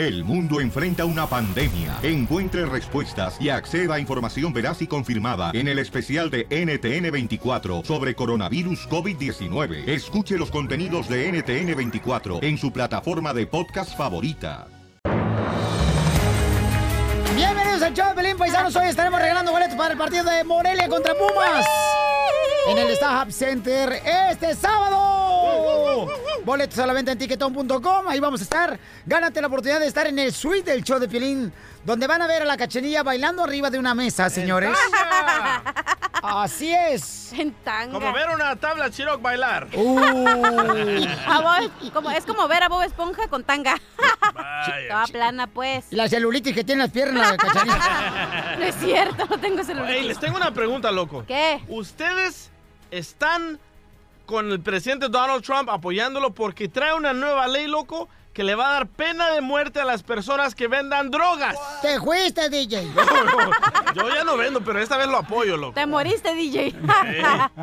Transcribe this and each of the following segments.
El mundo enfrenta una pandemia. Encuentre respuestas y acceda a información veraz y confirmada en el especial de NTN24 sobre coronavirus COVID-19. Escuche los contenidos de NTN24 en su plataforma de podcast favorita. Bienvenidos al show Paisanos. Hoy estaremos regalando boletos para el partido de Morelia contra Pumas en el Starhub Center este sábado. Boletos a la venta en tiquetón.com. Ahí vamos a estar. Gánate la oportunidad de estar en el suite del show de Piolín, donde van a ver a la cachenilla bailando arriba de una mesa, señores. Así es. En tanga. Como ver una tabla Chiroc bailar. A Bob- como, es como ver a Bob Esponja con tanga. Toda plana, pues. La celulitis que tiene las piernas, la cachanilla. No es cierto, no tengo celular. Ey, les tengo una pregunta, loco. ¿Qué? ¿Ustedes están con el presidente Donald Trump apoyándolo porque trae una nueva ley, loco, que le va a dar pena de muerte a las personas que vendan drogas? Te fuiste, DJ. Yo ya no vendo, pero esta vez lo apoyo, loco. Te moriste, DJ.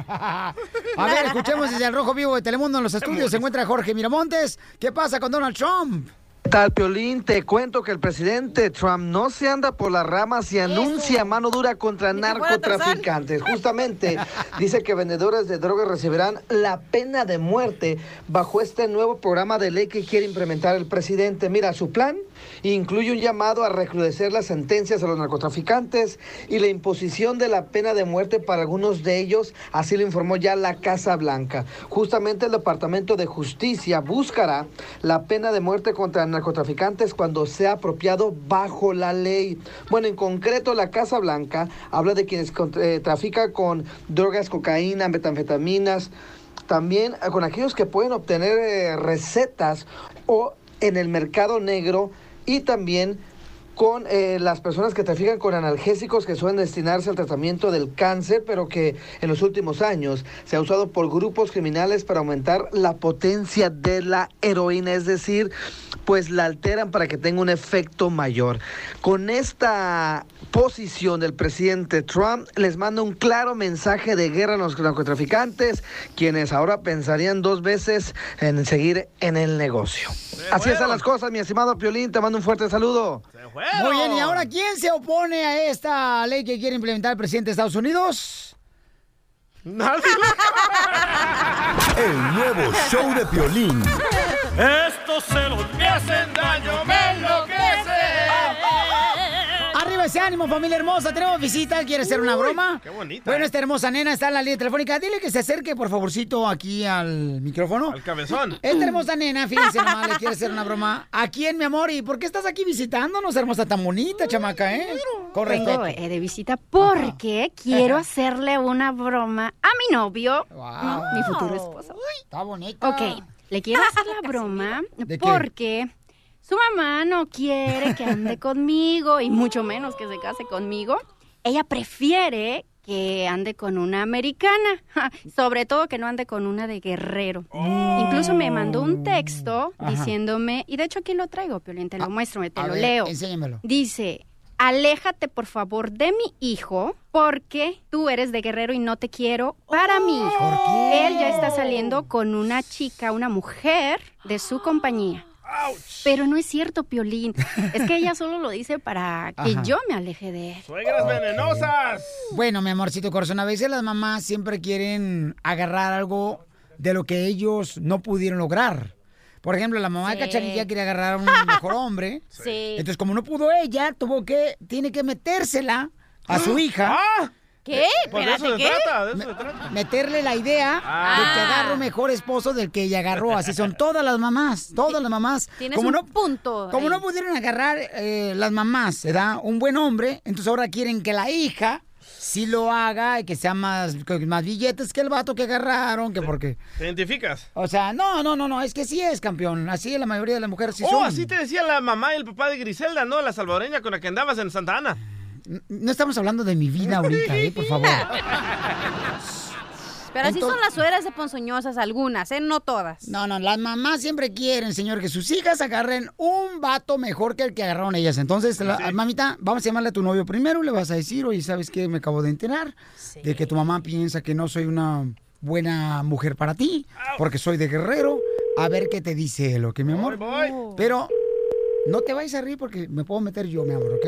A ver, escuchemos desde el Rojo Vivo de Telemundo en los estudios. Se encuentra Jorge Miramontes. ¿Qué pasa con Donald Trump? ¿Qué tal, Piolín? Te cuento que el presidente Trump no se anda por las ramas y anuncia mano dura contra narcotraficantes. Justamente dice que vendedores de drogas recibirán la pena de muerte bajo este nuevo programa de ley que quiere implementar el presidente. Mira, su plan incluye un llamado a recrudecer las sentencias a los narcotraficantes y la imposición de la pena de muerte para algunos de ellos, así lo informó ya la Casa Blanca. Justamente el Departamento de Justicia buscará la pena de muerte contra narcotraficantes cuando sea apropiado bajo la ley. Bueno, en concreto la Casa Blanca habla de quienes eh, trafican con drogas, cocaína, metanfetaminas, también eh, con aquellos que pueden obtener eh, recetas o en el mercado negro y también con eh, las personas que trafican con analgésicos que suelen destinarse al tratamiento del cáncer, pero que en los últimos años se ha usado por grupos criminales para aumentar la potencia de la heroína, es decir, pues la alteran para que tenga un efecto mayor. Con esta posición del presidente Trump les manda un claro mensaje de guerra a los narcotraficantes, quienes ahora pensarían dos veces en seguir en el negocio. Así están las cosas, mi estimado Piolín, te mando un fuerte saludo. Muy bien, ¿y ahora quién se opone a esta ley que quiere implementar el presidente de Estados Unidos? Nadie. El nuevo show de Piolín. Estos celos me hacen daño, me enloquecen. Ese ánimo, familia hermosa. Tenemos visita. ¿Quiere hacer una broma? qué bonita, Bueno, eh. esta hermosa nena está en la línea telefónica. Dile que se acerque, por favorcito, aquí al micrófono. Al cabezón. Esta hermosa nena, fíjense nomás, le quiere hacer una broma. ¿A quién, mi amor? ¿Y por qué estás aquí visitándonos, hermosa, tan bonita, chamaca, eh? Vengo respeto. eh, de visita porque quiero hacerle una broma a mi novio, ¿no? mi futuro esposo. Está bonita. Ok, le quiero hacer la broma ¿De qué? porque su mamá no quiere que ande conmigo y mucho menos que se case conmigo. Ella prefiere que ande con una americana, sobre todo que no ande con una de guerrero. Incluso me mandó un texto Ajá. diciéndome, y de hecho aquí lo traigo, Piolín, te lo muestro, te lo ver, leo. Enséñamelo. Dice, aléjate por favor de mi hijo porque tú eres de guerrero y no te quiero para mi hijo. ¿Por qué? Él ya está saliendo con una chica, una mujer de su compañía. Pero no es cierto, Piolín. Es que ella solo lo dice para que Ajá. yo me aleje de él. Suegras venenosas. Bueno, mi amorcito corazón, a veces las mamás siempre quieren agarrar algo de lo que ellos no pudieron lograr. Por ejemplo, la mamá de. Cachanilla quiere agarrar a un mejor hombre. Sí. Entonces, como no pudo ella, tuvo que, tiene que metérsela a su hija. ¡Ah! ¿Qué? Pues de eso se trata, de eso se trata. Meterle la idea de que Ah. agarro mejor esposo del que ella agarró. Así son todas las mamás, todas las mamás. Tienes como un no, punto. como ahí. no pudieron agarrar eh, las mamás, ¿verdad? Un buen hombre, entonces ahora quieren que la hija sí lo haga y que sea más, más billetes que el vato que agarraron, que porque... ¿Te identificas? O sea, no, no, no, no, es que sí es campeón. Así es la mayoría de las mujeres sí oh, son. así te decía la mamá y el papá de Griselda, ¿no? La salvadoreña con la que andabas en Santa Ana. No estamos hablando de mi vida ahorita, ¿eh? Por favor. Pero así son las suegras de ponzoñosas algunas, ¿eh? No todas. No, no, las mamás siempre quieren, señor, que sus hijas agarren un vato mejor que el que agarraron ellas. Entonces, la- mamita, vamos a llamarle a tu novio primero, le vas a decir, oye, ¿sabes qué? Me acabo de enterar de que tu mamá piensa que no soy una buena mujer para ti, porque soy de guerrero. A ver qué te dice él, ¿ok, mi amor? Voy, voy. Pero No te vayas a reír porque me puedo meter yo, mi amor, ¿ok?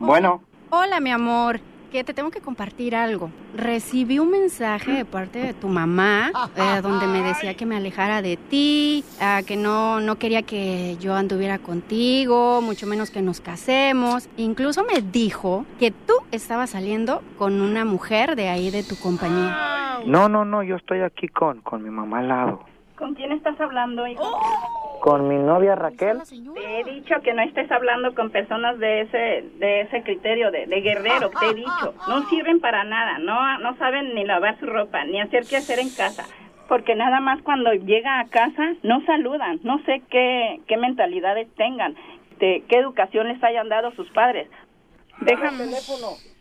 Bueno, Hola, mi amor. Que te tengo que compartir algo. Recibí un mensaje de parte de tu mamá eh, donde me decía que me alejara de ti, ah, que no, no quería que yo anduviera contigo, mucho menos que nos casemos. Incluso me dijo que tú estabas saliendo con una mujer de ahí de tu compañía. no, no, no, yo estoy aquí con, con mi mamá al lado. ¿Con quién estás hablando, hijo? Con mi novia Raquel. Te he dicho que no estés hablando con personas de ese de ese criterio de, de guerrero, te he dicho. No sirven para nada, no no saben ni lavar su ropa, ni hacer qué hacer en casa. Porque nada más cuando llega a casa no saludan, no sé qué, qué mentalidades tengan, de qué educación les hayan dado sus padres. Déjame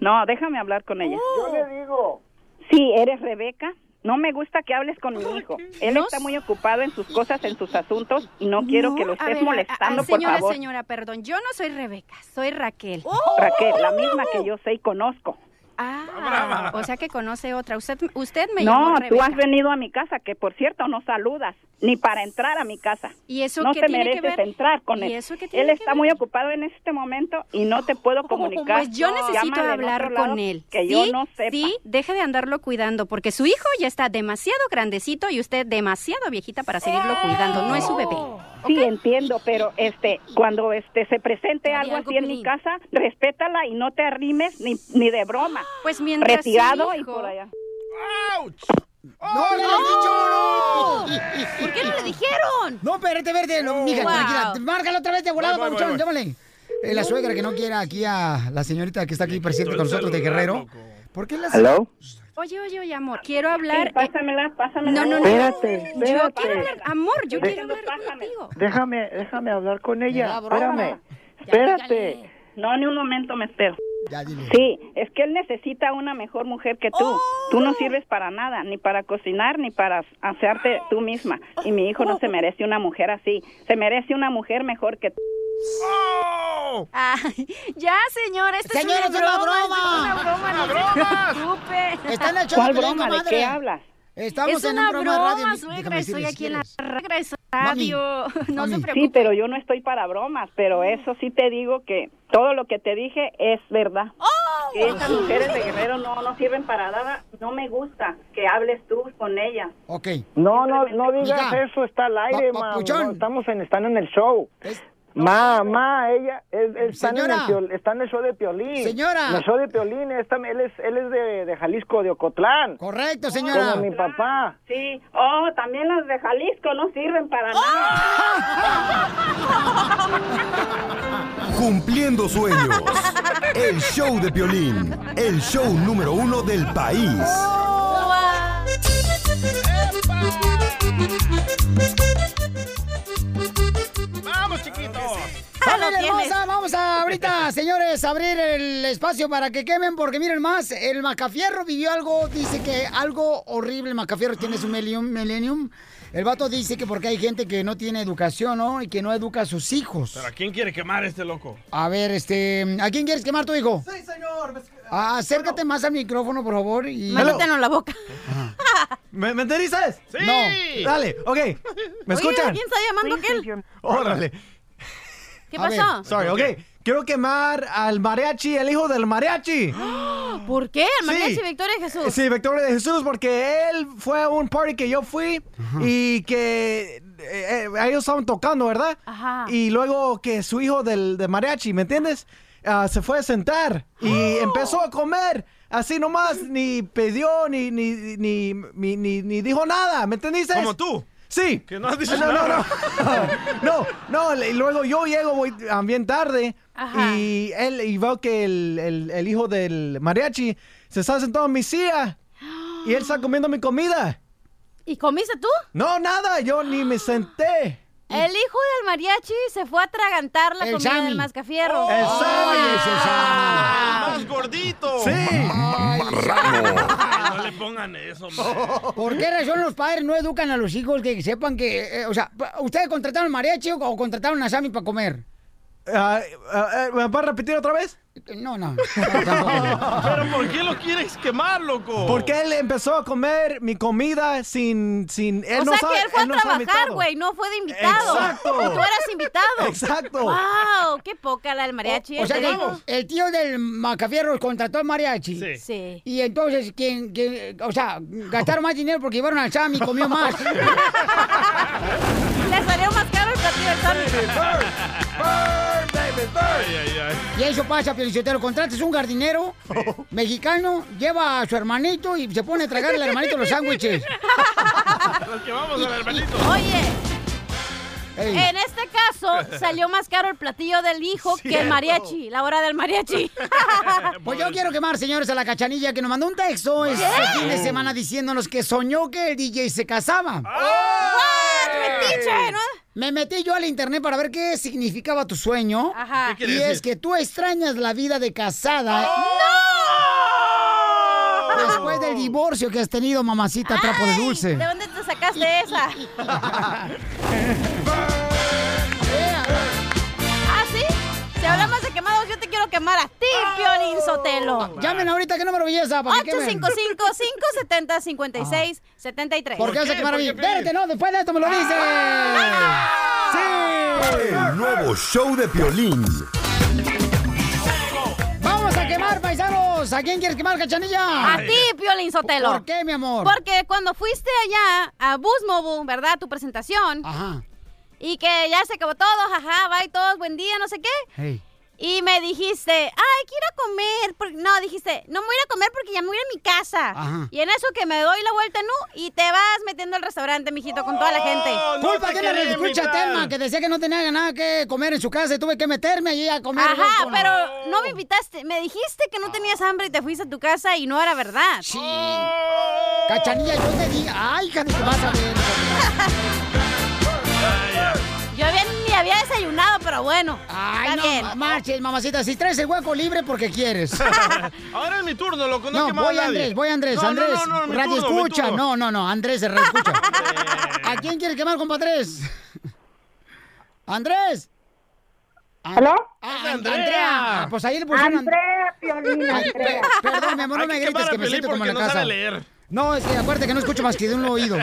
No, déjame hablar con ella. Yo le digo. Sí, eres Rebeca. No me gusta que hables con mi hijo. Él está muy ocupado en sus cosas, en sus asuntos, y no, quiero que lo estés ver, a- a- molestando, por señora, favor. señora, perdón. Yo no soy Rebeca, soy Raquel. Raquel, la misma que yo sé y conozco. Ah, o sea que conoce otra. Usted, usted me llamó No, tú has venido a mi casa, que por cierto no saludas, ni para entrar a mi casa. ¿Y eso no qué te tiene que mereces ver? entrar con ¿Y él. eso qué tiene él que está ver? muy ocupado en este momento y no te puedo comunicar. Pues yo necesito Llámale hablar con él. Que ¿Sí? yo no sepa. Sí, deje de andarlo cuidando, porque su hijo ya está demasiado grandecito y usted demasiado viejita para seguirlo cuidando. No es su bebé. Sí, entiendo, pero este, cuando este se presente algo algo, así en mi casa, respétala y no te arrimes ni, ni de broma. Pues mientras Retirado y por allá. ¡No le has dicho! ¡No! ¿Por qué no le dijeron? No, espérate, verde. No, mija, Wow. tranquila. Márcala otra vez de volada, Voy, voy, papuchón. voy. Llámale. Eh, la suegra que no quiera aquí a la señorita que está aquí presente con nosotros de Guerrero. ¿Por qué la ¿Hello? Oye, oye, oye, amor, quiero hablar. Sí, pásamela, pásamela. No, no, no. Espérate, Yo quiero hablar, amor, yo De- quiero hablar contigo. Déjame, déjame hablar con ella. Espérame. Espérate. No, ni un momento me espero. Ya. Sí, es que él necesita una mejor mujer que tú. Tú no sirves para nada, ni para cocinar, ni para hacerte tú misma. Y mi hijo no se merece una mujer así. Se merece una mujer mejor que tú. ¡Oh! Ay, ya, señora, esta Señora, es una broma. es una broma. Es una broma, no se preocupe. Está en el show ¿Cuál de broma? ¿De comadre. qué hablas? Estamos es en una broma, de radio. suegra, Déjame estoy aquí en la radio. No Mami. se Sí, preocupe. pero yo no estoy para bromas, pero eso sí te digo que todo lo que te dije es verdad. Que esas mujeres de Guerrero no, no sirven para nada. No me gusta que hables tú con ellas. Ok. No, no, no digas eso, está al aire, ma. No, estamos en, están en el show. Es- Ma, ma, ella, es- están, en Señora. el, piol- están en el show de Piolín. Señora. En el show de Piolín, está- él es, él es de, de Jalisco, de Ocotlán. Correcto, señora. Como mi papá. Sí. Oh, también las de Jalisco no sirven para nada. Cumpliendo sueños. El show de Piolín. El show número uno del país. ¡Vamos, Familia hermosa, vamos a ahorita, señores, abrir el espacio para que quemen, porque miren más, el Macafierro vivió algo, dice que algo horrible, el Macafierro tiene su millennium. El vato dice que porque hay gente que no tiene educación, ¿no? Y que no educa a sus hijos. ¿Pero a quién quiere quemar este loco? A ver, este, ¿a quién quieres quemar tu hijo? Sí, señor. acércate más al micrófono, por favor, y... Métetelo en la boca. ¿Me, me dices? ¡Sí! No. Dale, ok. ¿Me Oye, escuchan? ¿quién está llamando aquel? Órale. ¿Qué A ver. pasó? Sorry, ok. Quiero quemar al mariachi, el hijo del mariachi. ¿Por qué? El mariachi Sí. Victoria Jesús. Sí, Victoria de Jesús, porque él fue a un party que yo fui y que eh, eh, ellos estaban tocando, ¿verdad? Ajá. Y luego que su hijo del de mariachi, ¿me entiendes? Ah, se fue a sentar y empezó a comer. Así nomás, ni pidió, ni, ni, ni, ni, ni, ni dijo nada, ¿me entendiste? Como tú. Sí. Que no has dicho no, no, nada. no. no, no, y luego yo llego voy, ah, bien tarde Ajá. y él y veo que el, el- el hijo del mariachi se está sentado en mi silla y él está comiendo mi comida. ¿Y comiste tú? No, nada, yo ni me senté. El hijo del mariachi se fue a atragantar la El comida Sammy. del mascafierro. El Ay, Sammy. ese Sammy. ¡Más gordito! Sí. Ay, Ay, no le pongan eso, hombre. ¿Por qué razón los padres no educan a los hijos que sepan que, eh, o sea, ustedes contrataron mariachi o, o contrataron a Sammy para comer? Ah, ah, ah, ¿Me puedes repetir otra vez? No, no. Pero ¿por qué lo quieres quemar, loco? Porque él empezó a comer mi comida sin... sin él o no sea sabe- que él fue a no trabajar, güey, no fue de invitado. Exacto. Tú eras invitado. Exacto. Wow, qué poca la del mariachi. O sea ¿te que digo? el tío del Macafierro contrató al mariachi. Sí. Sí. Y entonces, ¿quién, quién- o sea, gastaron más dinero porque llevaron al Sam y comió más. Le salió más caro el platillo del Sammy. Ay, ay, ay. Y eso pasa, Felicitero. Contrates un jardinero mexicano, lleva a su hermanito y se pone a tragar al hermanito los sándwiches. Nos quemamos al hermanito. Oye, Ey. en este caso salió más caro el platillo del hijo que el mariachi, la hora del mariachi. Pues yo quiero quemar, señores, a la cachanilla que nos mandó un texto este fin de semana diciéndonos que soñó que el DJ se casaba. ¡What! ¡Metiche! ¿no? Me metí yo al internet para ver qué significaba tu sueño. Ajá. ¿Qué Y decir? es que tú extrañas la vida de casada ¡No! después del divorcio que has tenido, mamacita trapo de dulce. ¿De dónde te sacaste esa? hablamos de quemados, yo te quiero quemar a ti, Piolín Sotelo. Llamen ahorita, ¿qué número belleza? Para que quemen. 855-570-5673. ¿Por qué vas a quemar a ¿Por mí? Espérate, no, después de esto me lo dices. ¡Sí! El nuevo show de Piolín. ¡Vamos a quemar, paisanos! ¿A quién quieres quemar, cachanilla? A ti, Piolín Sotelo. ¿Por qué, mi amor? Porque cuando fuiste allá a Boost Mobile, ¿verdad? Tu presentación. Ajá. Y que ya se acabó todo, jaja, bye todos, buen día, no sé qué. Hey. Y me dijiste, ay, quiero comer. por- No, dijiste, no me voy a comer porque ya me voy a ir a mi casa. Ajá. Y en eso que me doy la vuelta, ¿no? Y te vas metiendo al restaurante, mijito, con toda la gente. Oh, no Culpa te que le escucha. Telma, que decía que no tenía nada que comer en su casa y tuve que meterme allí a comer. Ajá, con- pero no me invitaste. Me dijiste que no tenías hambre y te fuiste a tu casa y no era verdad. Sí. Cachanilla, yo te di... ¡Ay, hija tu vas a ver! Yo había, ni había desayunado, pero bueno. Ay, está no, bien. ma- marches, mamacita. Si traes el hueco libre porque quieres. Ahora es mi turno, loco. No, No, voy a nadie. Andrés, voy Andrés, No, no, Andrés. No, no, radio turno, escucha. No, no, no, Andrés se reescucha. ¿A quién quieres quemar, compa Andrés? Andrés. An- ¿Aló? Ah, Andrea. Andrea. Pues ahí le pusieron. Andrea, Piolín, Andrea. perdón, mi amor, no me grites a que me siento como en porque la no casa. sabe leer. No, es que acuérdate que no escucho más que de un oído.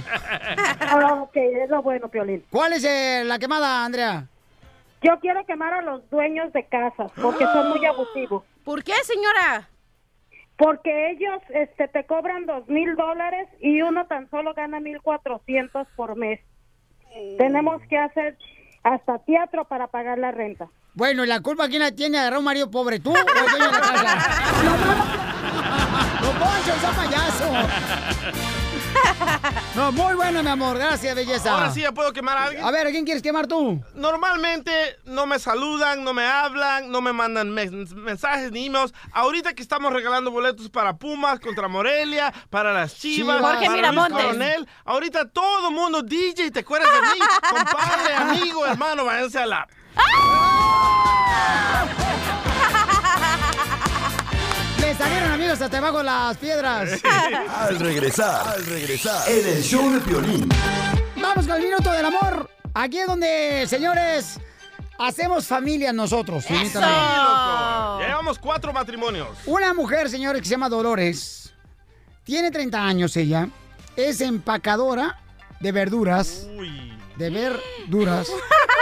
Ah, ok, es lo bueno, Piolín. ¿Cuál es eh, la quemada, Andrea? Yo quiero quemar a los dueños de casas porque son muy abusivos. ¿Por qué, señora? Porque ellos este, te cobran dos mil dólares y uno tan solo gana mil cuatrocientos por mes. Tenemos que hacer hasta teatro para pagar la renta. Bueno, ¿y la culpa quién la tiene? ¿Agarrar un marido pobre tú o el dueño de la casa? ¡No, Poncho, payaso! No, muy bueno, mi amor. Gracias, belleza. Ahora sí ya puedo quemar a alguien. A ver, ¿a quién quieres quemar tú? Normalmente no me saludan, no me hablan, no me mandan mensajes ni emails. Ahorita que estamos regalando boletos para Pumas contra Morelia, para las Chivas, Chivas. Jorge para Luis. Coronel. Ahorita todo el mundo, DJ, ¿te acuerdas de mí? Compadre, amigo, hermano, váyanse a la... Le salieron amigos hasta abajo las piedras. Al regresar, al regresar, en el show de Piolín. Vamos con el minuto del amor. Aquí es donde, señores, hacemos familia nosotros. Eso. Sí, loco. Llevamos cuatro matrimonios. Una mujer, señores, que se llama Dolores. Tiene 30 años ella. Es empacadora de verduras. Uy. De verduras.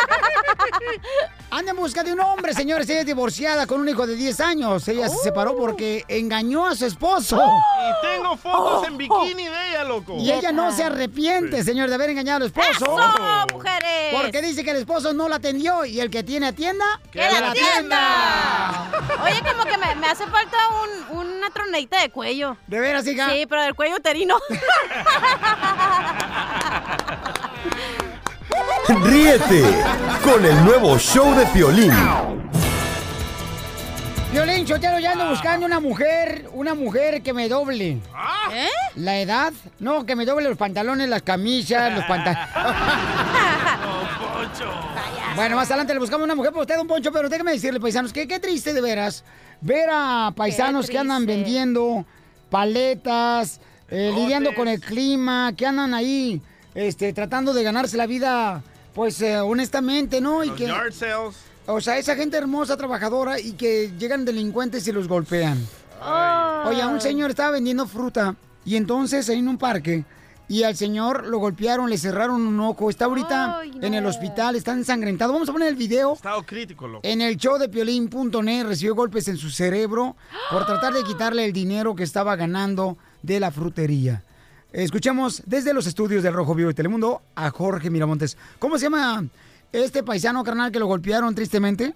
Anda en busca de un hombre, señores. Ella es divorciada con un hijo de 10 años. Ella se separó porque engañó a su esposo. Y tengo fotos en bikini de ella, loco. Y ella no se arrepiente, señor, de haber engañado al esposo. ¡Eso, mujeres! Porque dice que el esposo no la atendió y el que tiene atienda, ¡Que la atienda! Oye, como que me, me hace falta un, una tronadita de cuello. ¿De veras, hija? Sí, pero del cuello uterino. Ríete con el nuevo show de Piolín. Violín, Chotero, ya ando buscando una mujer, una mujer que me doble. ¿Eh? ¿La edad? No, que me doble los pantalones, las camisas, los pantalones. Bueno, más adelante le buscamos una mujer para usted, un poncho, pero déjeme decirle, paisanos, que qué triste de veras ver a paisanos que andan vendiendo paletas, eh, lidiando con el clima, que andan ahí este, tratando de ganarse la vida, pues eh, honestamente, ¿no? Y Los que, yard sales. O sea, esa gente hermosa, trabajadora y que llegan delincuentes y los golpean. Oye, un señor estaba vendiendo fruta y entonces en un parque y al señor lo golpearon, le cerraron un ojo. Está ahorita en el hospital, está ensangrentado. Vamos a poner el video. Estado crítico, loco. En el show de Piolín.net recibió golpes en su cerebro por tratar de quitarle el dinero que estaba ganando de la frutería. Escuchamos desde los estudios del Rojo Vivo de Telemundo a Jorge Miramontes. ¿Cómo se llama este paisano carnal que lo golpearon tristemente?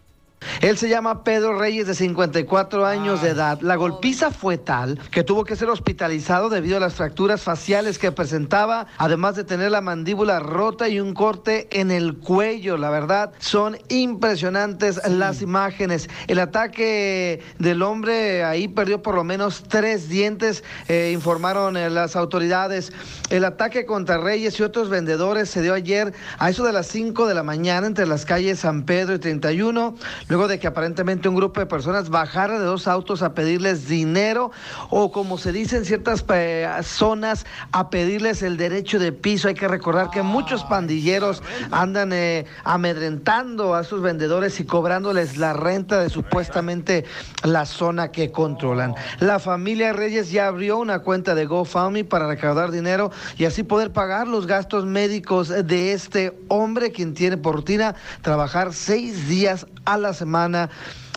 Él se llama Pedro Reyes, de 54 años de edad. La golpiza fue tal que tuvo que ser hospitalizado debido a las fracturas faciales que presentaba, además de tener la mandíbula rota y un corte en el cuello. La verdad, son impresionantes las imágenes. El ataque del hombre ahí perdió por lo menos tres dientes, eh, informaron eh, las autoridades. El ataque contra Reyes y otros vendedores se dio ayer a eso de las 5 de la mañana entre las calles San Pedro y 31 luego de que aparentemente un grupo de personas bajara de dos autos a pedirles dinero o como se dice en ciertas eh, zonas a pedirles el derecho de piso. Hay que recordar que muchos pandilleros andan eh, amedrentando a sus vendedores y cobrándoles la renta de supuestamente la zona que controlan. La familia Reyes ya abrió una cuenta de GoFundMe para recaudar dinero y así poder pagar los gastos médicos de este hombre quien tiene por rutina trabajar seis días a la semana.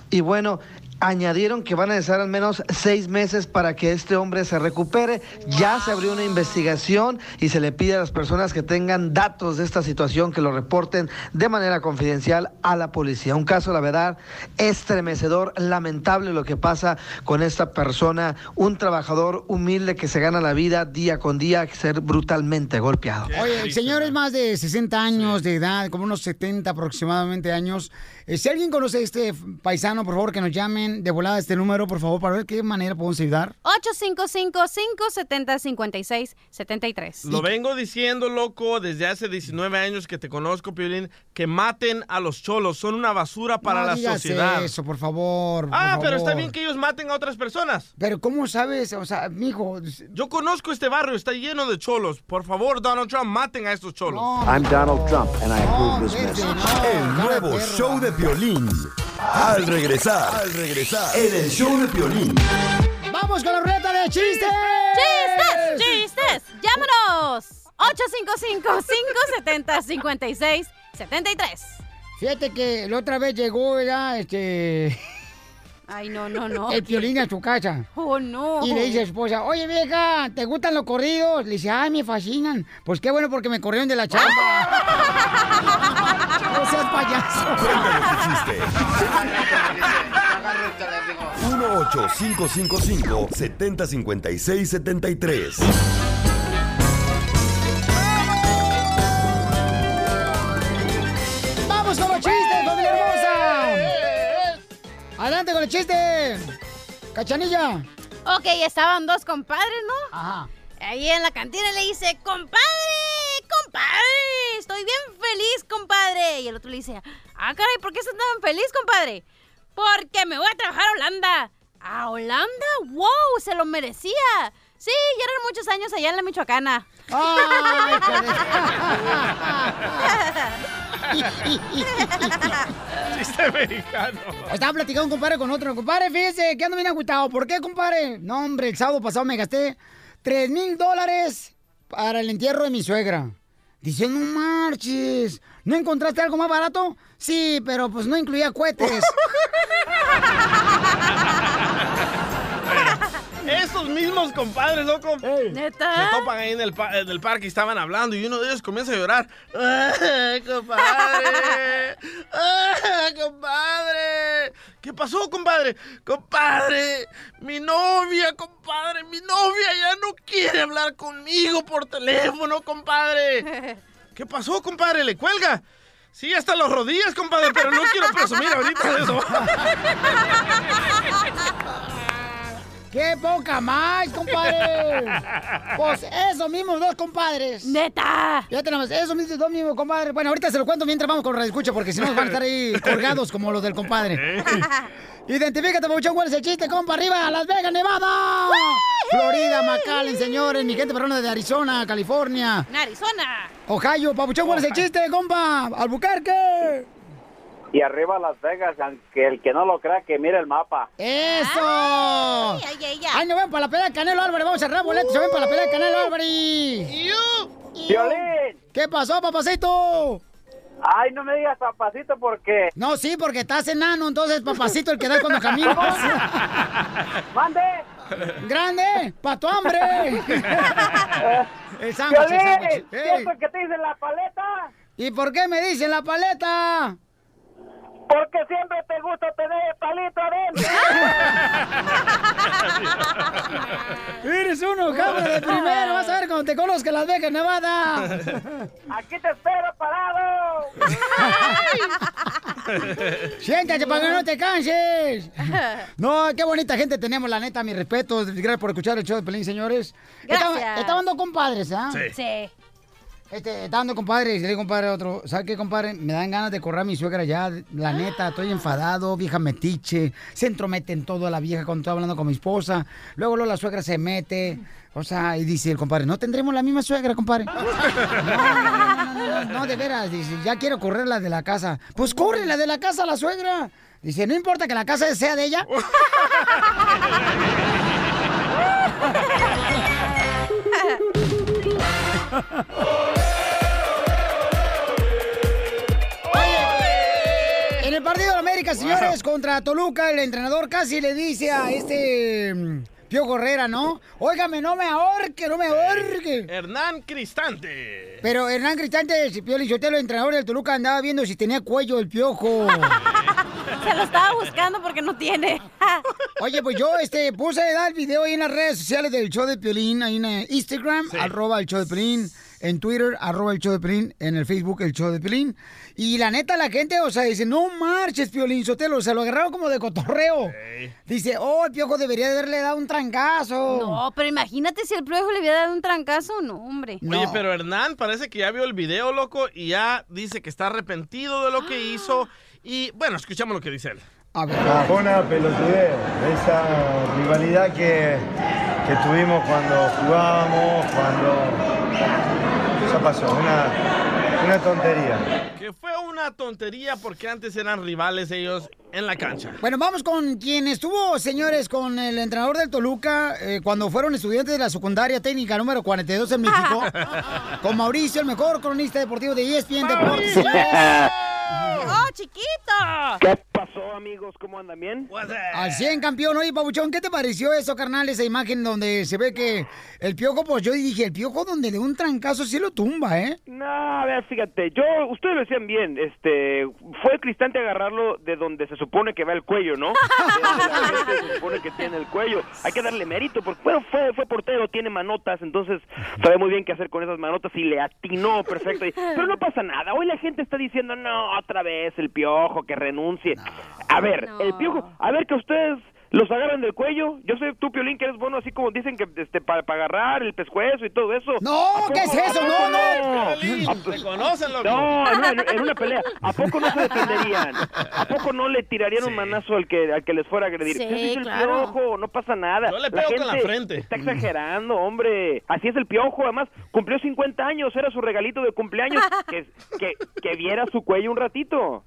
Y bueno, añadieron que van a necesitar al menos seis meses para que este hombre se recupere. Ya se abrió una investigación y se le pide a las personas que tengan datos de esta situación que lo reporten de manera confidencial a la policía. Un caso, la verdad, estremecedor, lamentable lo que pasa con esta persona, un trabajador humilde que se gana la vida día con día, ser brutalmente golpeado. Oye, el señor es más de 60 años de edad, como unos 70 aproximadamente años. Eh, si alguien conoce a este paisano, por favor, que nos llamen de volada este número, por favor, para ver qué manera podemos ayudar. 855-570-5673. Lo vengo diciendo, loco, desde hace 19 años que te conozco, Piolín, que maten a los cholos. Son una basura para No la digas sociedad. eso, por favor. Ah, por pero está favor. bien que ellos maten a otras personas. Pero ¿cómo sabes? O sea, mijo... Yo conozco este barrio, está lleno de cholos. Por favor, Donald Trump, maten a estos cholos. I'm Donald Trump and I approve this message. El nuevo show de Piolín. Al regresar, al regresar, en el show de Piolín. ¡Vamos con la ruleta de chistes! ¡Chistes! ¡Chistes! ¡Llámanos! 855-570-5673. Fíjate que la otra vez llegó ya, este... Ay, no, no, no. El piolín a su casa. Oh, no. Y le dice a su esposa, oye, vieja, ¿te gustan los corridos? Le dice, ay, me fascinan. Pues qué bueno porque me corrieron de la chamba. no seas payaso. Cuéntame tu chiste. 18555 705673 Adelante con el chiste. Cachanilla. Ok, estaban dos compadres, ¿no? Ajá. Ahí en la cantina le dice, compadre, compadre, estoy bien feliz, compadre. Y el otro le dice, ah, caray, ¿por qué estás tan feliz, compadre? Porque me voy a trabajar a Holanda. ¿A Holanda? ¡Wow! Se lo merecía. Sí, ya eran muchos años allá en la Michoacana. ¡Ay, Chiste americano. Estaba platicando un compadre con otro. Compadre, fíjese que ando bien agüitado. ¿Por qué, compadre? No, hombre, el sábado pasado me gasté 3 mil dólares para el entierro de mi suegra. Dice, no marches. ¿No encontraste algo más barato? Sí, pero pues no incluía cohetes. Esos mismos compadres, loco, ¿Neta? se topan ahí en el, pa- en el parque y estaban hablando y uno de ellos comienza a llorar. ¡Ah, compadre! ¡Ah, compadre! ¿Qué pasó, compadre? Compadre, mi novia, compadre, mi novia ya no quiere hablar conmigo por teléfono, compadre. ¿Qué pasó, compadre? ¿Le cuelga? Sí, hasta los rodillas, compadre, pero no quiero presumir ahorita de eso. ¡Qué poca más, compadre! Pues esos mismos dos compadres. ¡Neta! Ya tenemos esos mismos dos mismos compadres. Bueno, ahorita se lo cuento mientras vamos con Radio Escucha, porque si no nos van a estar ahí colgados como los del compadre. Identifícate, Pabuchón, ¿cuál es el chiste, compa? ¡Arriba, Las Vegas, Nevada! Florida, McAllen, señores, mi gente perrona de Arizona, California, En Arizona. Ohio. Pabuchón, ¿cuál es el chiste, compa? ¡Albuquerque! Y arriba Las Vegas, aunque el que no lo crea, que mire el mapa. ¡Eso! Ay, ay, ay, ¡Ay, nos ven para la pelea de Canelo Álvarez! Vamos a cerrar boletos, se ven para la pelea de Canelo Álvarez. ¡Violín! ¿Qué pasó, papacito? Ay, no me digas papacito porque... No, sí, porque estás enano, entonces papacito el que da cuando caminas. ¡Mande! ¡Grande! ¡Pa' tu hambre! el sándwich, el Violín, sándwich. Ey. ¿Cierto que te dicen la paleta? ¿Y por qué me dicen la paleta? Porque siempre te gusta tener el palito adentro. Eres uno, cabra de primero. Vas a ver cuando te conozca Las Vegas, Nevada. Aquí te espero parado. Siéntate para que no te canses. No, qué bonita gente tenemos, la neta, mis respetos. Gracias por escuchar el show de Pelín, señores. Gracias. Estaba- Estaban dos compadres, ¿ah? Sí. Este, estaban dos compadres, y le compadre, a otro, ¿sabe qué, compadre? Me dan ganas de correr a mi suegra ya, la neta, estoy enfadado, vieja metiche, se entromete en todo la vieja cuando estoy hablando con mi esposa, luego, luego la suegra se mete, o sea, y dice el compadre, no tendremos la misma suegra, compadre. No, no, no, no, de veras, dice, ya quiero correr la de la casa. Pues corre la de la casa, la suegra. Dice, no importa que la casa sea de ella. Señores, contra Toluca, el entrenador casi le dice a este mm, Pío Correra, ¿no? Óigame, no me ahorque, no me ahorque. Hernán Cristante. Pero Hernán Cristante, si Pío Lichotelo, el entrenador del Toluca, andaba viendo si tenía cuello el piojo. Se lo estaba buscando porque no tiene. Oye, pues yo este, puse el video ahí en las redes sociales del show de Piolín, ahí en eh, Instagram, arroba el show de Piolín, en Twitter, arroba el show de Piolín, en el Facebook, el show de Piolín. Y la neta, la gente, o sea, dice, no marches, Piolín Sotelo, se lo agarraron como de cotorreo. Dice, oh, el piojo debería haberle dado un trancazo. No, pero imagínate si el piojo le hubiera dado un trancazo. No, hombre. Oye, pero Hernán parece que ya vio el video, loco, y ya dice que está arrepentido de lo que hizo. Y bueno, escuchamos lo que dice él. Ah, Fue una pelotudez, esa rivalidad que, que tuvimos cuando jugábamos, cuando... Ya pasó, una, una tontería. Que fue una tontería porque antes eran rivales ellos en la cancha. Bueno, vamos con quien estuvo, señores, con el entrenador del Toluca eh, cuando fueron estudiantes de la secundaria técnica número 42 en México. con Mauricio, el mejor cronista deportivo de ESPN Deportes. ¡Oh, chiquito! ¿Qué pasó, amigos? ¿Cómo andan bien? Al 100 campeón, oye, Pabuchón, ¿qué te pareció eso, carnal? Esa imagen donde se ve que el piojo, pues yo dije, el piojo donde de un trancazo sí lo tumba, ¿eh? No, a ver, fíjate, yo, ustedes lo decían bien, este, fue Cristante agarrarlo de donde se supone que va el cuello, ¿no? De donde se supone que tiene el cuello. Hay que darle mérito, porque bueno, fue, fue portero, tiene manotas, entonces sabe muy bien qué hacer con esas manotas y le atinó perfecto. Y- Pero no pasa nada, hoy la gente está diciendo, no, otra vez el piojo, que renuncie. A ver, el piojo, a ver que ustedes... Los agarran del cuello. Yo sé, tú, Piolín, que eres bueno, así como dicen que este, para agarrar el pescuezo y todo eso. No, ¿A ¿qué es eso? No, no. Piolín, ¿A- te conocen, loco. No, en una, en una pelea. ¿A poco no se defenderían? ¿A poco no le tirarían un manazo al que, al que les fuera a agredir? Sí, ¿Qué dice el claro. piojo? No pasa nada. Yo le pego con la frente. Está exagerando, hombre. Así es el piojo. Además, cumplió 50 años. Era su regalito de cumpleaños. Que, que, que viera su cuello un ratito.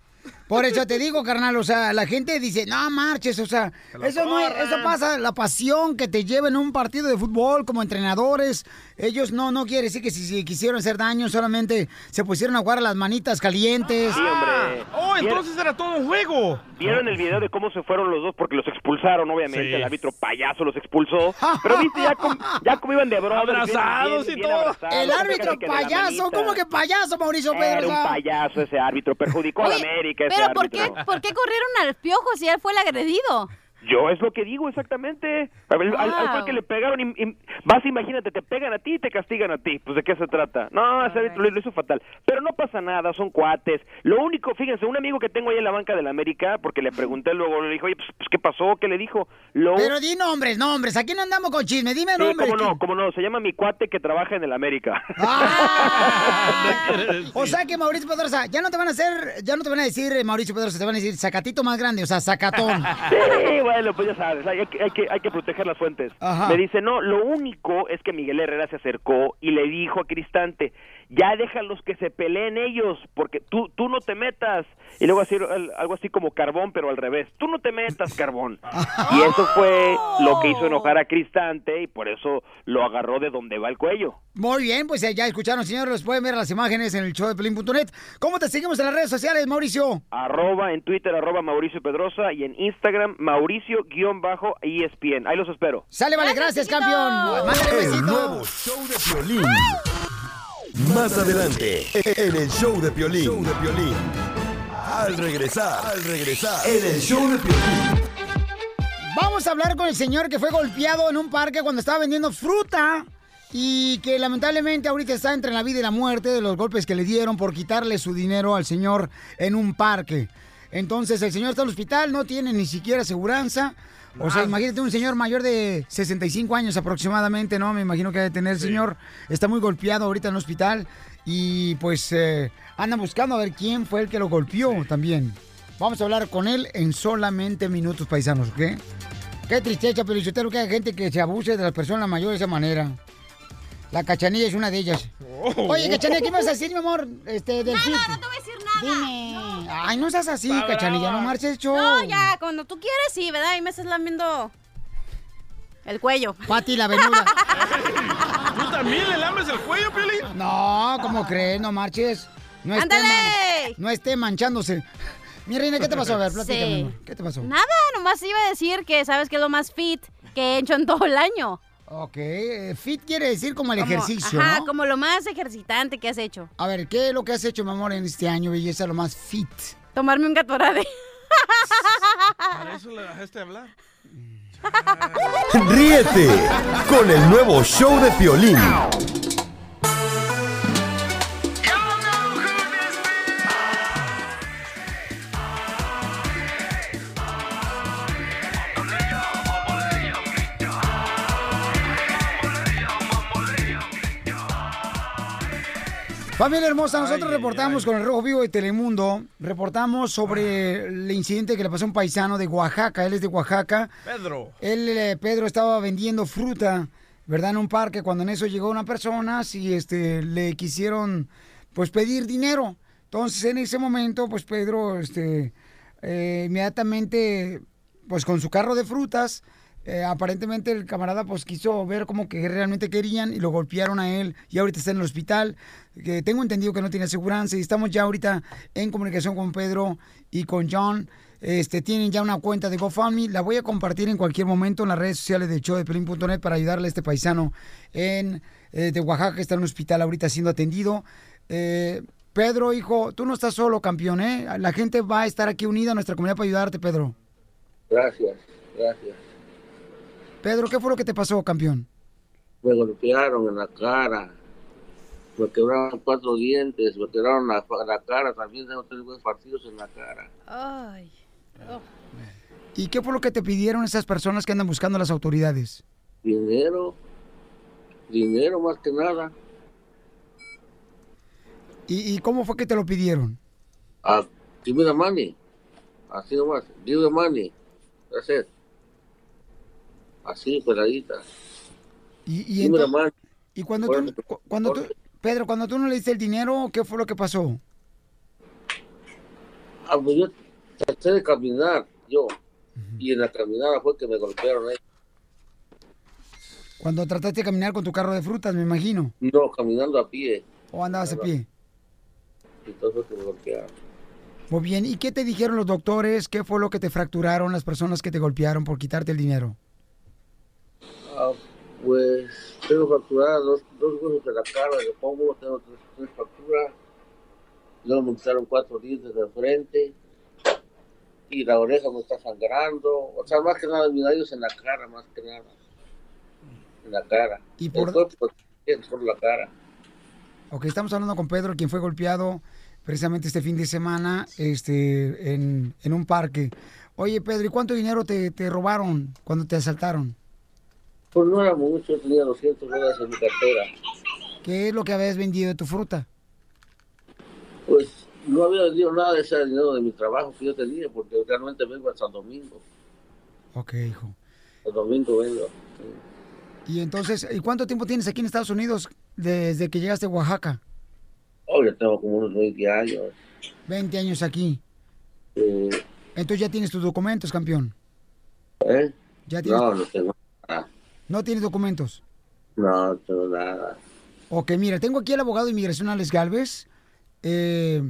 Por eso te digo, carnal, o sea, la gente dice, no marches, o sea, eso no es- eso pasa, la pasión que te lleva en un partido de fútbol como entrenadores, ellos no, no quiere decir que si, si quisieron hacer daño, solamente se pusieron a jugar a las manitas calientes. Sí, hombre. Oh, entonces era todo un juego. ¿Vieron el video de cómo se fueron los dos? Porque los expulsaron, obviamente. Sí. El árbitro payaso los expulsó. Pero viste ya, com- ya como iban de brothers. bien- Abrazados bien- y todo. abrazados, El árbitro payaso. ¿cómo que payaso, Mauricio Era Pedro? un payaso ese árbitro, perjudicó a la América ese Pero ¿por qué. ¿por qué corrieron al piojo si él fue el agredido? Yo es lo que digo exactamente. A ver, al, al cual que le pegaron, y, y- vas, imagínate, te pegan a ti y te castigan a ti. Pues de qué se trata. No, ese árbitro lo, lo hizo fatal. Pero no pasa nada, son cuates. Lo único, fíjense, un amigo que tengo ahí en la banca de la América, porque le pregunté luego, le dijo, oye, pues, pues, ¿qué pasó? ¿Qué le dijo? Lo Pero di nombres, nombres, aquí no andamos con chisme, dime Sí, nombres. cómo no, cómo no, se llama mi cuate que trabaja en el América. O sea que Mauricio Pedrosa, ya no te van a hacer, ya no te van a decir eh, Mauricio Pedrosa, te van a decir sacatito más grande, o sea, sacatón. Sí, bueno, pues ya sabes, hay que, hay que, hay que proteger las fuentes. Ajá. Me dice, no, lo único es que Miguel Herrera se acercó y le dijo a Cristante, ya déjalos que se peleen ellos, porque tú, tú no te metas. Y luego así, el- algo así como carbón, pero al revés. Tú no te metas, carbón. Y eso fue lo que hizo enojar a Cristante y por eso lo agarró de donde va el cuello. Muy bien, pues eh, ya escucharon, señores. Los pueden ver las imágenes en el show de Pelín.net. ¿Cómo te seguimos en las redes sociales, Mauricio? Arroba en Twitter, arroba Mauricio Pedrosa y en Instagram, Mauricio-ESPN. Ahí los espero. Sale, vale, gracias, campeón. Mándale El besito. nuevo show de Piolín. Más adelante, en el show de Piolín. Al regresar, al regresar, en el show de Piolín. Vamos a hablar con el señor que fue golpeado en un parque cuando estaba vendiendo fruta y que lamentablemente ahorita está entre la vida y la muerte de los golpes que le dieron por quitarle su dinero al señor en un parque. Entonces el señor está en el hospital, no tiene ni siquiera aseguranza. O sea, imagínate un señor mayor de 65 años aproximadamente, ¿no? Me imagino que debe tener el señor. Está muy golpeado ahorita en el hospital y pues eh, andan buscando a ver quién fue el que lo golpeó también. Vamos a hablar con él en solamente minutos paisanos, ¿ok? Qué tristeza, pero yo que hay gente que se abuse de las personas mayores de esa manera. La cachanilla es una de ellas. Oye, cachanilla, ¿qué me vas a decir, mi amor? Este, del fit? No te voy a decir nada. Dime. Ay, no seas así, cachanilla, no marches, show. No, ya, cuando tú quieres, sí, ¿verdad? Y me estás lamiendo el cuello. Pati, la venuda. ¿Tú también le lames el cuello, Piolín? No, ¿cómo crees? No marches. No esté, no esté manchándose. Mi reina, ¿qué te pasó? A ver, platícame, Sí. amor. ¿Qué te pasó? Nada, nomás iba a decir que sabes que es lo más fit que he hecho en todo el año. Ok, eh, fit quiere decir como el Como- ejercicio, Ajá, ¿no? como lo más ejercitante que has hecho. A ver, ¿qué es lo que has hecho, mi amor, en este año, belleza, lo más fit? Tomarme un gatorade. Para eso le dejaste hablar. Ríete con el nuevo show de Piolín. Familia hermosa, nosotros reportamos con el Rojo Vivo de Telemundo, reportamos sobre el incidente que le pasó a un paisano de Oaxaca, él es de Oaxaca. Pedro. Él, eh, Pedro, estaba vendiendo fruta, ¿verdad? En un parque, cuando en eso llegó una persona, y este, le quisieron, pues, pedir dinero. Entonces, en ese momento, pues, Pedro, este, eh, inmediatamente, pues, con su carro de frutas, eh, aparentemente el camarada, pues, quiso ver como que realmente querían y lo golpearon a él y ahorita está en el hospital. Que tengo entendido que no tiene aseguranza y estamos ya ahorita en comunicación con Pedro y con John. Este, tienen ya una cuenta de GoFundMe. La voy a compartir en cualquier momento en las redes sociales de Pelín.net para ayudarle a este paisano en, eh, de Oaxaca que está en un hospital ahorita siendo atendido. Eh, Pedro, hijo, tú no estás solo, campeón, ¿eh? La gente va a estar aquí unida a nuestra comunidad para ayudarte, Pedro. Gracias, gracias. Pedro, ¿qué fue lo que te pasó, campeón? Me golpearon en la cara, me quebraron cuatro dientes, me quebraron la, la cara, también tengo tres buenos partidos en la cara. Ay. oh. ¿Y qué fue lo que te pidieron esas personas que andan buscando a las autoridades? Dinero, dinero más que nada. ¿Y, y cómo fue que te lo pidieron? Ah, give me the money. Así nomás, give the money. That's it. Así, peladita. Y, y, Give me the ento- money. y cuando tú, cu- cuando tú, Pedro, cuando tú no le diste el dinero, ¿qué fue lo que pasó? Ah, pues yo traté de caminar, yo. Y en la caminada fue que me golpearon ahí. Cuando trataste de caminar con tu carro de frutas, me imagino. No, caminando a pie. ¿O andabas a pie? Que me golpearon. Muy bien. ¿Y qué te dijeron los doctores? ¿Qué fue lo que te fracturaron las personas que te golpearon por quitarte el dinero? Ah, pues tengo fracturadas dos, dos huesos de la cara, de pómulo, tengo tres, tres fracturas. Luego me quitaron cuatro dientes de frente. Y la oreja me está sangrando. O sea, más que nada, mis daños en la cara, más que nada. En la cara. Y por- El cuerpo es por la cara. Ok, estamos hablando con Pedro, quien fue golpeado precisamente este fin de semana este, en, en un parque. Oye, Pedro, ¿y cuánto dinero te, te robaron cuando te asaltaron? Pues no era mucho, yo tenía 200 dólares en mi cartera. ¿Qué es lo que habías vendido de tu fruta? Pues no había vendido nada de ese dinero de mi trabajo que yo tenía, porque realmente vengo hasta el domingo. Ok, hijo. El domingo vengo. Y entonces, ¿y cuánto tiempo tienes aquí en Estados Unidos desde que llegaste a Oaxaca? Oh, ya tengo como unos 20 años. 20 años aquí. Eh, Entonces ya tienes tus documentos, campeón. ¿eh? Ya tienes... No, no tengo nada. No tienes documentos. No, tengo nada. Ok, mira, tengo aquí al abogado de inmigración Alex Galvez. Eh,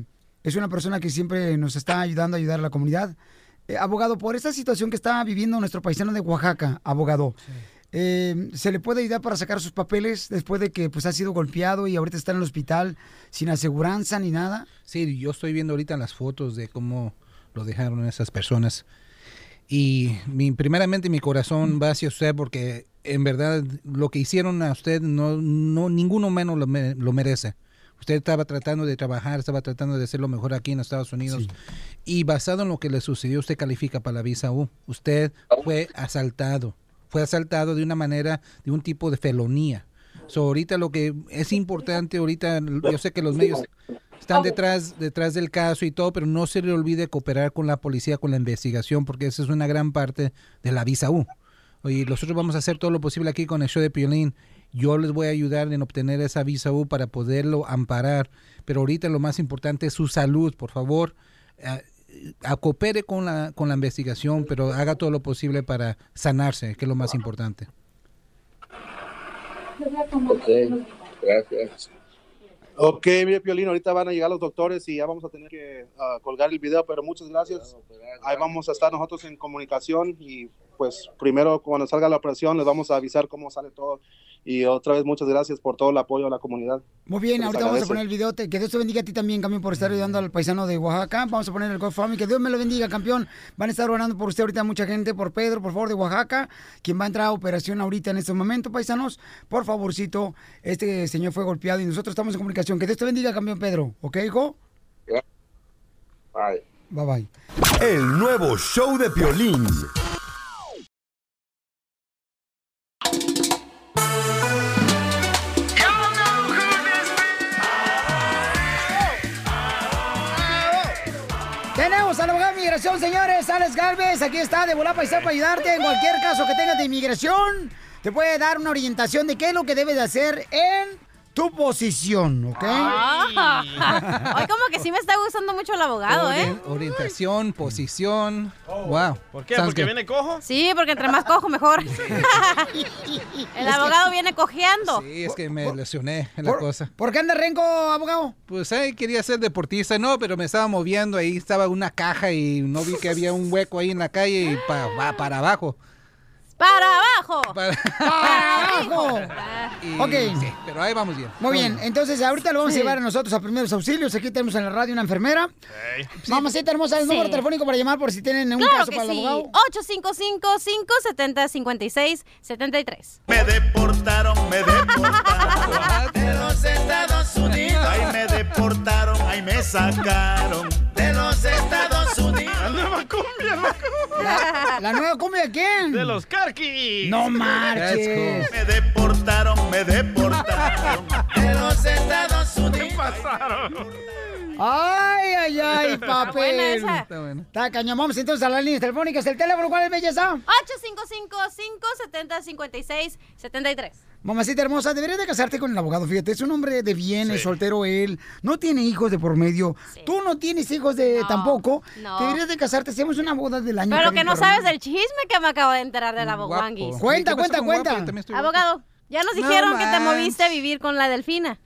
es una persona que siempre nos está ayudando a ayudar a la comunidad. Eh, abogado, por esta situación que está viviendo nuestro paisano de Oaxaca, abogado, eh, ¿se le puede ayudar para sacar sus papeles después de que pues, ha sido golpeado y ahorita está en el hospital sin aseguranza ni nada? Sí, yo estoy viendo ahorita las fotos de cómo lo dejaron esas personas. Y mi, primeramente mi corazón va hacia usted porque en verdad lo que hicieron a usted no, no ninguno menos lo, me- lo merece. Usted estaba tratando de trabajar, estaba tratando de hacer lo mejor aquí en Estados Unidos. Y basado en lo que le sucedió, usted califica para la visa U. Usted fue asaltado. Fue asaltado de una manera, de un tipo de felonía. So, ahorita lo que es importante, ahorita yo sé que los medios están detrás, detrás del caso y todo, pero no se le olvide cooperar con la policía, con la investigación, porque esa es una gran parte de la visa U. Oye, nosotros vamos a hacer todo lo posible aquí con el show de Piolín. Yo les voy a ayudar en obtener esa visa U para poderlo amparar, pero ahorita lo más importante es su salud, por favor. eh, a- coopere con la, con la investigación, pero haga todo lo posible para sanarse, que es lo más importante. Ok, gracias. Ok, mire, Piolín, ahorita van a llegar los doctores y ya vamos a tener que ah, colgar el video, pero muchas gracias. Ahí vamos a estar nosotros en comunicación y pues primero cuando salga la operación les vamos a avisar cómo sale todo. Y otra vez muchas gracias por todo el apoyo a la comunidad. Muy bien, les ahorita vamos a poner el video. Te- Que Dios te bendiga a ti también, campeón, por estar ayudando al paisano de Oaxaca. Vamos a poner el GoFundMe. Que Dios me lo bendiga, campeón. Van a estar orando por usted ahorita mucha gente, por Pedro, por favor, de Oaxaca, quien va a entrar a operación ahorita en este momento, paisanos. Por favorcito, este señor fue golpeado y nosotros estamos en comunicación. Que Dios te bendiga, campeón Pedro. ¿Ok, hijo? Bye. Bye, bye. El nuevo show de Piolín. Inmigración, señores, Alex Galvez. Aquí está, de volar paisano para ayudarte en cualquier caso que tengas de inmigración. Te puede dar una orientación de qué es lo que debes de hacer en tu posición, ¿ok? Hoy como que sí me está gustando mucho el abogado, ¿eh? Orien- Orientación, posición. Wow. ¿Por qué? ¿Porque good. viene cojo? Sí, porque entre más cojo, mejor. el abogado viene cojeando. Sí, es que me lesioné en la cosa. ¿Por qué anda renco, abogado? Pues eh, quería ser deportista, no, pero me estaba moviendo, ahí estaba una caja y no vi que había un hueco ahí en la calle y pa- va para abajo. ¡Para abajo! Para, abajo! Y- Ok. sí, pero ahí vamos bien. Muy bien, entonces ahorita lo vamos Sí. a llevar a nosotros a primeros auxilios. Aquí tenemos en la radio una enfermera. Mamacita hermosa, el número telefónico para llamar por si tienen un Claro caso que para el sí. abogado. 855-570-5673. Me deportaron, me deportaron de los Estados Unidos. Ay, me deportaron, ay, me sacaron de los Estados Unidos. La nueva cumbia, loco. ¿La, la nueva cumbia de quién? De los Carquis. No marches. Me deportaron, me deportaron de los Estados Unidos. ¿Qué pasaron? Ay, ay, ay, papel. buena esa. Está bueno. Está cañón. Vamos entonces a las líneas telefónicas. ¿El teléfono cuál es, belleza? 855-570-5673. Mamacita hermosa, deberías de casarte con el abogado. Fíjate, es un hombre de bien, es soltero él. No tiene hijos de por medio. Tú no tienes hijos de tampoco. no. Deberías de casarte. Hacemos una boda del año. Pero que no sabes del chisme que me acabo de enterar del aboguanguis. Cuenta, ¿Qué pasó cuenta, cuenta. Guapo? Abogado, ya nos No dijeron que te moviste a vivir con la delfina.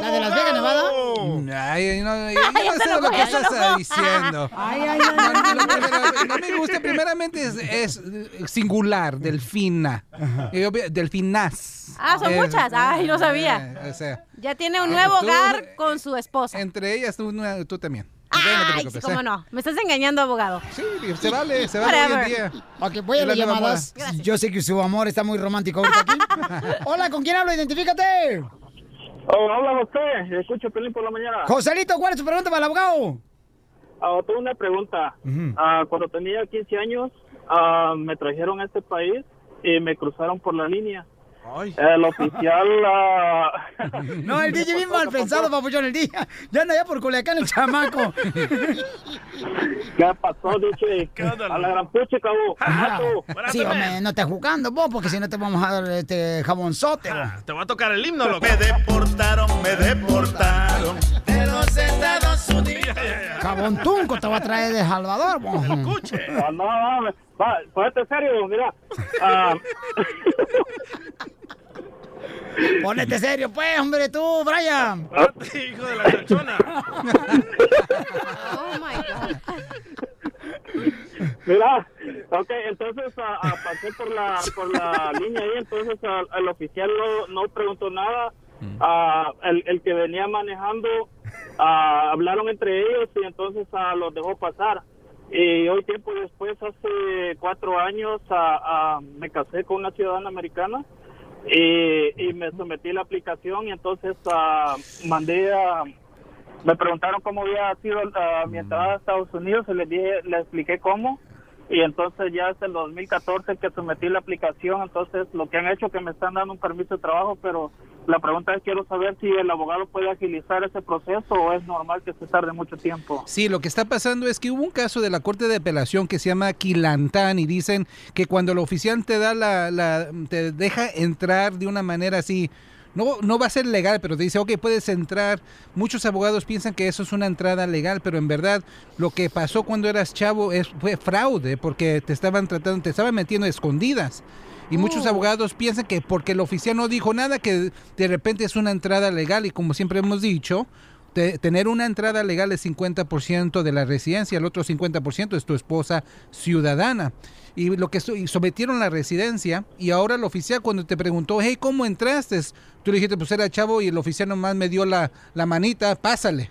¿La de Las Vegas, Nevada? Ay, no, yo sé lo que estás diciendo. Ay, ay, No, no, no, no, no me gusta, primeramente es, es, eh, singular, delfina. Y obvio- Delfinas. Ah, son Es- muchas. Ay, no sabía. eh, o sea, Ya tiene un nuevo tú- hogar con su esposa. entre ellas tú, también. No Ay, sí, cómo ¿eh? no. Me estás engañando, abogado. Sí, se vale, se vale hoy en Whatever. día. Ok, voy a las llamadas. Yo sé que su amor está muy romántico ahorita aquí. Hola, ¿con quién hablo? Identifícate. Oh, hola José, escucho Pelín por la mañana. Joselito, ¿cuál es tu pregunta para el abogado? Ah, tengo una pregunta. Ah, cuando tenía 15 años, ah, me trajeron a este país y me cruzaron por la línea. El oficial... ah, No, el DJ bien mal pensado, papuchón, el día. Ya anda ya por Culiacán el chamaco. ¿Qué pasó, DJ? A la gran pucha, cabo. Sí, hombre, no estés jugando vos, porque si no te vamos a dar este jabonzote. vos. Te voy a tocar el himno, loco. Me deportaron, me deportaron de los Estados Unidos. Jabón tunco te va a traer de Salvador. Ah, no, no, va, ponete serio, mira. Ah, Ponete serio, pues, hombre, tú, Brian. Hijo de la chachona. Oh my God. Mira, ok, entonces ah, ah, pasé por la por la línea ahí, entonces ah, el oficial no, no preguntó nada. Ah, el, el que venía manejando, ah, hablaron entre ellos y entonces ah, los dejó pasar. Y hoy tiempo después, hace cuatro años, me casé con una ciudadana americana y, y me sometí a la aplicación y entonces mandé a... Me preguntaron cómo había sido mi entrada a Estados Unidos y les dije, les expliqué cómo. Y entonces ya es el 2014 que sometí la aplicación, entonces lo que han hecho que me están dando un permiso de trabajo, pero la pregunta es quiero saber si el abogado puede agilizar ese proceso o es normal que se tarde mucho tiempo. Sí, lo que está pasando es que hubo un caso de la Corte de Apelación que se llama Quilantán y dicen que cuando el oficial te da la, la- te deja entrar de una manera así, no, no va a ser legal, pero te dice, ok, puedes entrar. Muchos abogados piensan que eso es una entrada legal, pero en verdad lo que pasó cuando eras chavo es, fue fraude, porque te estaban tratando, te estaban metiendo escondidas. Y muchos abogados piensan que porque el oficial no dijo nada, que de repente es una entrada legal. Y como siempre hemos dicho, te- tener una entrada legal es 50% de la residencia, el otro 50% es tu esposa ciudadana. Y lo que sometieron la residencia y ahora el oficial cuando te preguntó, hey, ¿cómo entraste? Tú le dijiste, pues era chavo y el oficial nomás me dio la, la manita, pásale,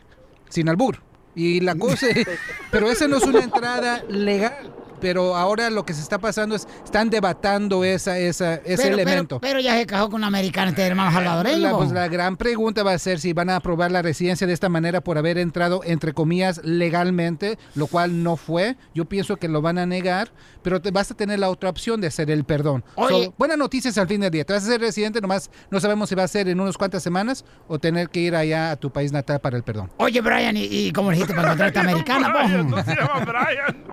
sin albur. Y la cosa, pero esa no es una entrada legal. Pero ahora lo que se está pasando es, están debatando esa, esa, ese Pero- elemento. Pero, ya se casó con una americana este hermano salvadoreño. La, pues, la gran pregunta va a ser si van a aprobar la residencia de esta manera por haber entrado, entre comillas, legalmente, lo cual no fue. Yo pienso que lo van a negar, pero te, vas a tener la otra opción de hacer el perdón. Oye. So, buenas noticias al fin del día. Te vas a ser residente, nomás no sabemos si va a ser en unas cuantas semanas o tener que ir allá a tu país natal para el perdón. Oye, Brian, ¿y, y cómo le dijiste para encontrarte americana, Brian, no se llama Brian.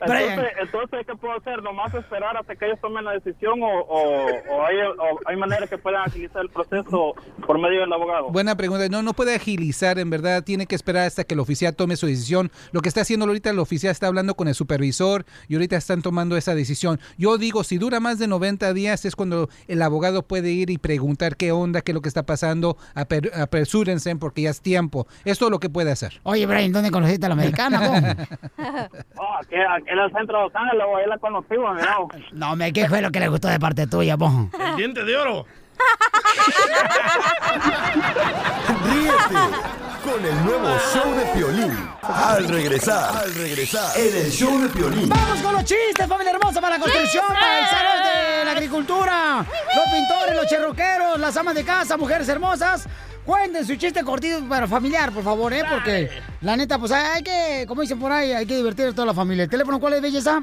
Entonces, entonces, ¿qué puedo hacer? ¿Nomás esperar hasta que ellos tomen la decisión o, o, o hay, o hay manera que puedan agilizar el proceso por medio del abogado? Buena pregunta. No, no puede agilizar, en verdad. Tiene que esperar hasta que el oficial tome su decisión. Lo que está haciendo ahorita el oficial está hablando con el supervisor y ahorita están tomando esa decisión. Yo digo, si dura más de 90 días es cuando el abogado puede ir y preguntar qué onda, qué es lo que está pasando. Aper- apresúrense porque ya es tiempo. Esto es lo que puede hacer. Oye, Brian, ¿dónde conociste a la americana? Oh, aquí, aquí en el centro de Los Ángeles, o ahí la conocimos, mira. No, me ¿qué fue lo que le gustó de parte tuya, vos? El diente de oro. Ríete con el nuevo show de Piolín. Al regresar, al regresar, en el show de Piolín. Vamos con los chistes, familia hermosa, para la construcción, para el salón de agricultura, los pintores, los cherroqueros, las amas de casa, mujeres hermosas. Cuenten su chiste cortito para familiar, por favor, ¿eh? Porque la neta, pues hay que, como dicen por ahí, hay que divertir a toda la familia. ¿El teléfono cuál es, belleza?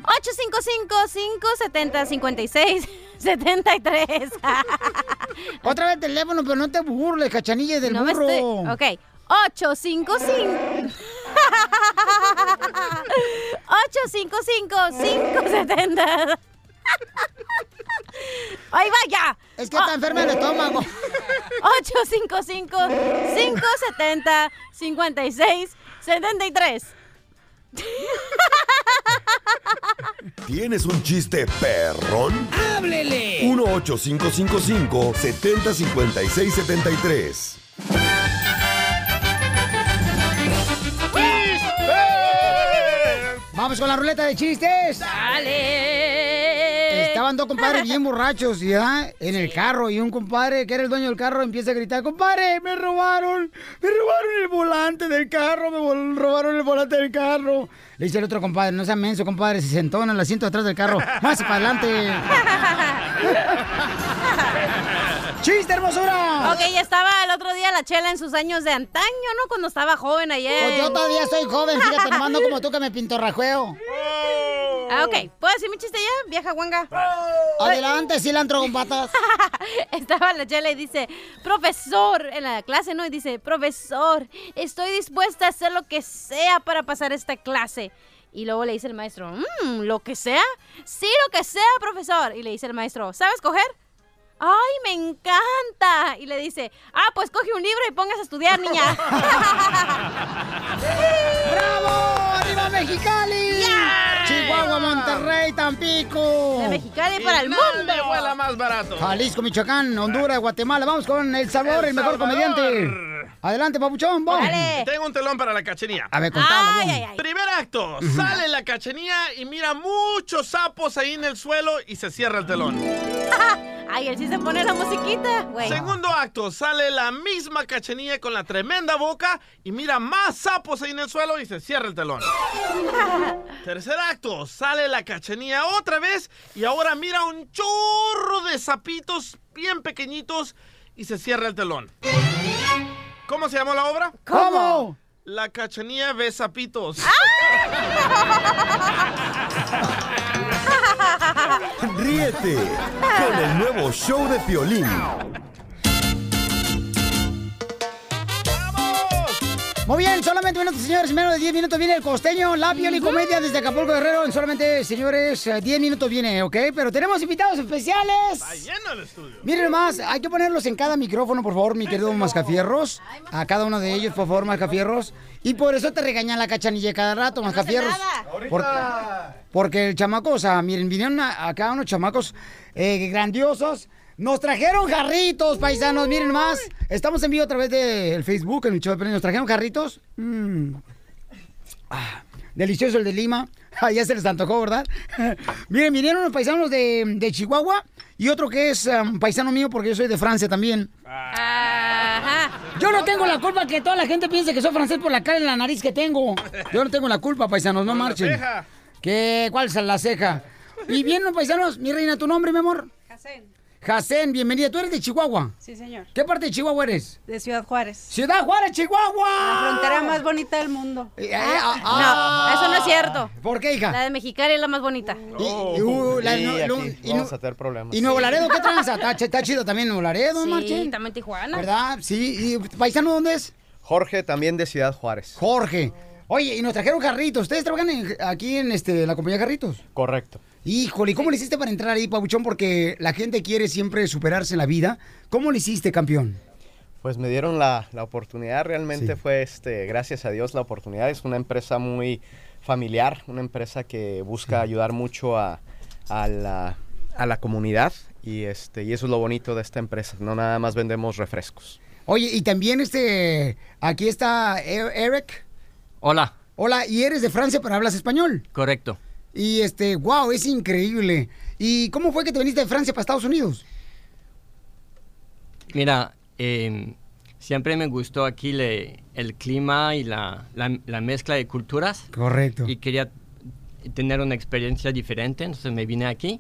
855-570-5673. Otra vez el teléfono, pero no te burles, cachanilla del No me burro. estoy- Ok. 855. 855-570. Ahí va ya. Es que está enferma el estómago. 855-570-5673. ¿Tienes un chiste perrón? ¡Háblele! 1-855-70-5673. Vamos con la ruleta de chistes. ¡Dale! Estaban dos compadres bien borrachos, ¿ya? En el carro. Y un compadre, que era el dueño del carro, empieza a gritar, compadre, me robaron, me robaron el volante del carro, me robaron el volante del carro. Le dice el otro compadre, no sea menso, compadre, se sentó en el asiento atrás del carro. Más para adelante. ¡Chiste, hermosura! Ok, ya estaba el otro día la chela en sus años de antaño, ¿no? Cuando estaba joven ayer. Pues yo todavía soy joven, fíjate, no ando como tú que me pintorrajueo. Ah, ok. ¿Puedo decir mi chiste ya, vieja guanga? Adelante, cilantro con patas. Estaba la chela y dice, profesor, en la clase, ¿no? Y dice, profesor, estoy dispuesta a hacer lo que sea para pasar esta clase. Y luego le dice el maestro, "Mm, ¿lo que sea? Sí, lo que sea, profesor. Y le dice el maestro, ¿sabes coger? ¡Ay, me encanta! Y le dice, ah, pues coge un libro y pongas a estudiar, niña. ¡Bravo! ¡Arriba Mexicali! Chihuahua, Monterrey, Tampico. De Mexicali para el ¿Dónde mundo. vuela más barato? Jalisco, Michoacán, Honduras, Guatemala. Vamos con El Salvador, el, mejor comediante. Adelante, papuchón, vamos. Tengo un telón para la cachenía. A ver, contalo, Ay, vamos. ay, ay. Primer acto. Sale la cachenía y mira muchos sapos ahí en el suelo y se cierra el telón. Ay, él sí se pone la musiquita, güey. Segundo acto. Sale la misma cachenía con la tremenda boca y mira más sapos ahí en el suelo y se cierra el telón. Tercer acto. Sale la cachenía otra vez y ahora mira un chorro de sapitos bien pequeñitos y se cierra el telón. ¿Cómo se llamó la obra? ¿Cómo? La cachenía ve sapitos. Ríete con el nuevo show de Piolín. Muy bien, solamente minutos, señores. En menos de 10 minutos viene el costeño, la Pioli Comedia desde Acapulco Guerrero. En solamente, señores, eh, 10 minutos viene, ¿ok? Pero tenemos invitados especiales. Está lleno el estudio. Miren más, hay que ponerlos en cada micrófono, por favor, mi querido Mascafierros. A cada uno de ellos, por favor, Mascafierros. Y por eso te regañan la cachanilla cada rato, Mascafierros. Por- porque el chamaco, o sea, miren, vinieron a- acá unos chamacos eh, grandiosos. Nos trajeron jarritos, paisanos, miren más. Estamos en vivo a través del Facebook, en el show de Pelín. Nos trajeron jarritos. Mm. Ah, delicioso el de Lima. Ah, ya se les antojó, ¿verdad? miren, vinieron unos paisanos de, de Chihuahua y otro que es um, paisano mío porque yo soy de Francia también. Yo no tengo la culpa que toda la gente piense que soy francés por la cara en la nariz que tengo. Yo no tengo la culpa, paisanos, no marchen. ceja. ¿Qué? ¿Cuál es la ceja? Y bien, paisanos, mi reina, ¿tu nombre, mi amor? Jacén. Jacén, bienvenida. ¿Tú eres de Chihuahua? Sí, señor. ¿Qué parte de Chihuahua eres? De Ciudad Juárez. ¡Ciudad Juárez, Chihuahua! La frontera más bonita del mundo. ah, no, eso no es cierto. ¿Por qué, hija? La de Mexicali es la más bonita. Y, uh, la- Sí, no- aquí no- y vamos no- a tener problemas. ¿Y Nuevo Laredo qué tranza? Está, está chido también Nuevo Laredo, Sí, marchen. también Tijuana. ¿Verdad? Sí. ¿Y paisano dónde es? Jorge, también de Ciudad Juárez. Jorge. Oye, y nos trajeron jarritos. ¿Ustedes trabajan en- aquí en este, la compañía Jarritos? Correcto. Híjole, ¿y ¿cómo le hiciste para entrar ahí, Pabuchón? Porque la gente quiere siempre superarse en la vida. ¿Cómo le hiciste, campeón? Pues me dieron la, la oportunidad, realmente fue, este, gracias a Dios, la oportunidad. Es una empresa muy familiar, una empresa que busca ayudar mucho a, a la, a la comunidad y, este, y eso es lo bonito de esta empresa. No nada más vendemos refrescos. Oye, y también este, aquí está E- Eric. Hola, Hola, y eres de Francia, pero hablas español. correcto. Y este, wow, es increíble. ¿Y cómo fue que te viniste de Francia para Estados Unidos? Mira, eh, siempre me gustó aquí le- el clima y la, la- la mezcla de culturas. Correcto. Y quería tener una experiencia diferente, entonces me vine aquí,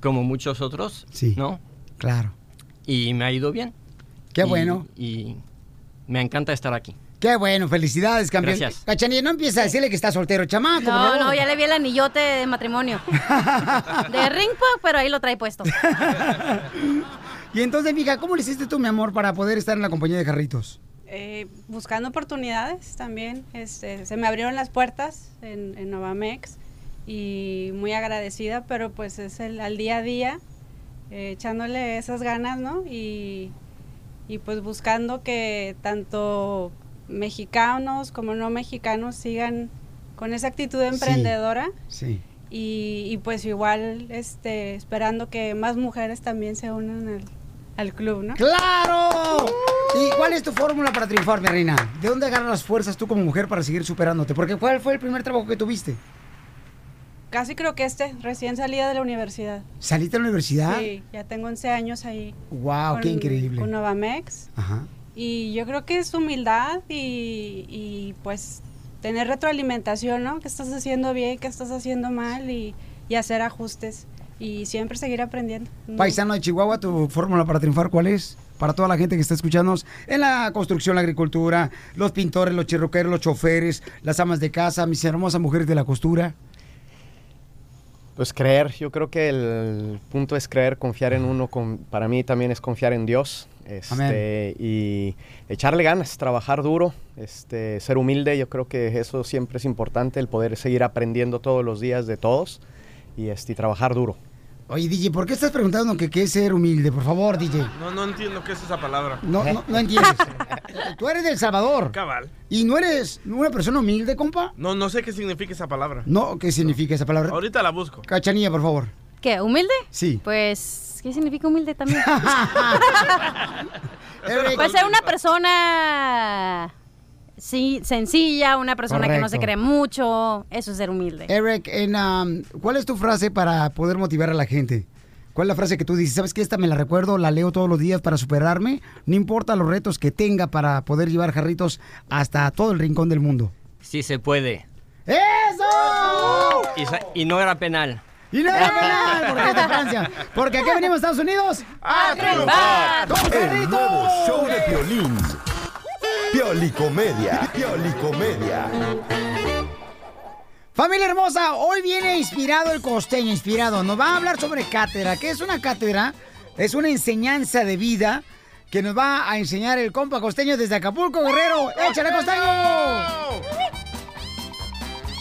como muchos otros, Sí. ¿no? Claro. Y me ha ido bien. Qué Y- bueno. Y me encanta estar aquí. Qué bueno, felicidades, campeón. Gracias. Cachanilla, no empieza a decirle que está soltero, chamaco. No, no, ya le vi el anillote de matrimonio. De ring pop, pero ahí lo trae puesto. Y entonces, mija, ¿cómo le hiciste tú, mi amor, para poder estar en la compañía de Jarritos? Eh, buscando oportunidades también. Este, se me abrieron las puertas en, en Novamex y muy agradecida, pero pues es el al día a día, eh, echándole esas ganas, ¿no? Y, y pues buscando que tanto mexicanos como no mexicanos sigan con esa actitud emprendedora. Sí. Y, y pues igual este esperando que más mujeres también se unan al, al club, ¿no? ¡Claro! ¿Y cuál es tu fórmula para triunfar, mi reina? ¿De dónde agarras las fuerzas tú como mujer para seguir superándote? Porque ¿cuál fue el primer trabajo que tuviste? Casi creo que este, recién salida de la universidad. ¿Saliste a la universidad? Sí, ya tengo 11 años ahí. Wow, qué increíble. Con Novamex. Ajá. Y yo creo que es humildad y, y, pues tener retroalimentación, ¿no? ¿Qué estás haciendo bien, qué estás haciendo mal? Y, y hacer ajustes. Y siempre seguir aprendiendo. No- Paisano de Chihuahua, ¿tu fórmula para triunfar cuál es? Para toda la gente que está escuchándonos en la construcción, la agricultura, los pintores, los chirroqueros, los choferes, las amas de casa, mis hermosas mujeres de la costura. Pues creer, yo creo que el punto es creer, confiar en uno, con, para mí también es confiar en Dios. Este, y echarle ganas, trabajar duro, este, ser humilde, yo creo que eso siempre es importante, el poder seguir aprendiendo todos los días de todos y, este, y trabajar duro. Oye, DJ, ¿por qué estás preguntando que qué es ser humilde? Por favor, DJ. No, no entiendo qué es esa palabra. No, no, no entiendes. Tú eres del Salvador. Cabal. ¿Y no eres una persona humilde, compa? No, no sé qué significa esa palabra. No, ¿qué significa esa palabra? Ahorita la busco. Cachanilla, por favor. ¿Qué? ¿Humilde? Sí. Pues, ¿qué significa humilde también? pues ser una persona sí, sencilla, una persona que no se cree mucho. Eso es ser humilde. Eric, en, um, ¿cuál es tu frase para poder motivar a la gente? ¿Cuál es la frase que tú dices? ¿Sabes que esta me la recuerdo, la leo todos los días para superarme? No importa los retos que tenga para poder llevar jarritos hasta todo el rincón del mundo. Sí se puede. ¡Eso! Y no era penal. Y no era penal, porque es de Francia. Porque aquí venimos a Estados Unidos a triunfar. ¡Con El nuevo show de Piolín. Piolicomedia. Piolicomedia. Familia hermosa, hoy viene inspirado el costeño, inspirado. Nos va a hablar sobre cátedra. ¿Qué es una cátedra? Es una enseñanza de vida que nos va a enseñar el compa costeño desde Acapulco, Guerrero. ¡Échale, costeño!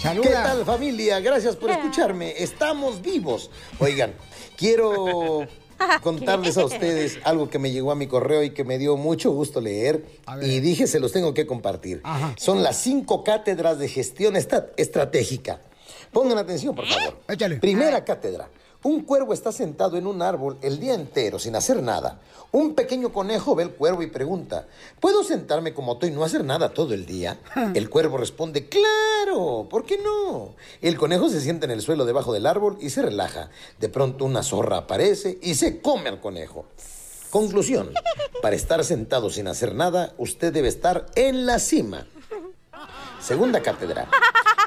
Saluda. ¿Qué tal familia? Gracias por escucharme. Estamos vivos. Oigan, quiero contarles a ustedes algo que me llegó a mi correo y que me dio mucho gusto leer y dije se los tengo que compartir. Son las cinco cátedras de gestión estratégica. Pongan atención, por favor. Primera cátedra. Un cuervo está sentado en un árbol el día entero sin hacer nada. Un pequeño conejo ve el cuervo y pregunta, ¿puedo sentarme como tú y no hacer nada todo el día? El cuervo responde, claro, ¿por qué no? El conejo se sienta en el suelo debajo del árbol y se relaja. De pronto una zorra aparece y se come al conejo. Conclusión, para estar sentado sin hacer nada, usted debe estar en la cima. Segunda cátedra.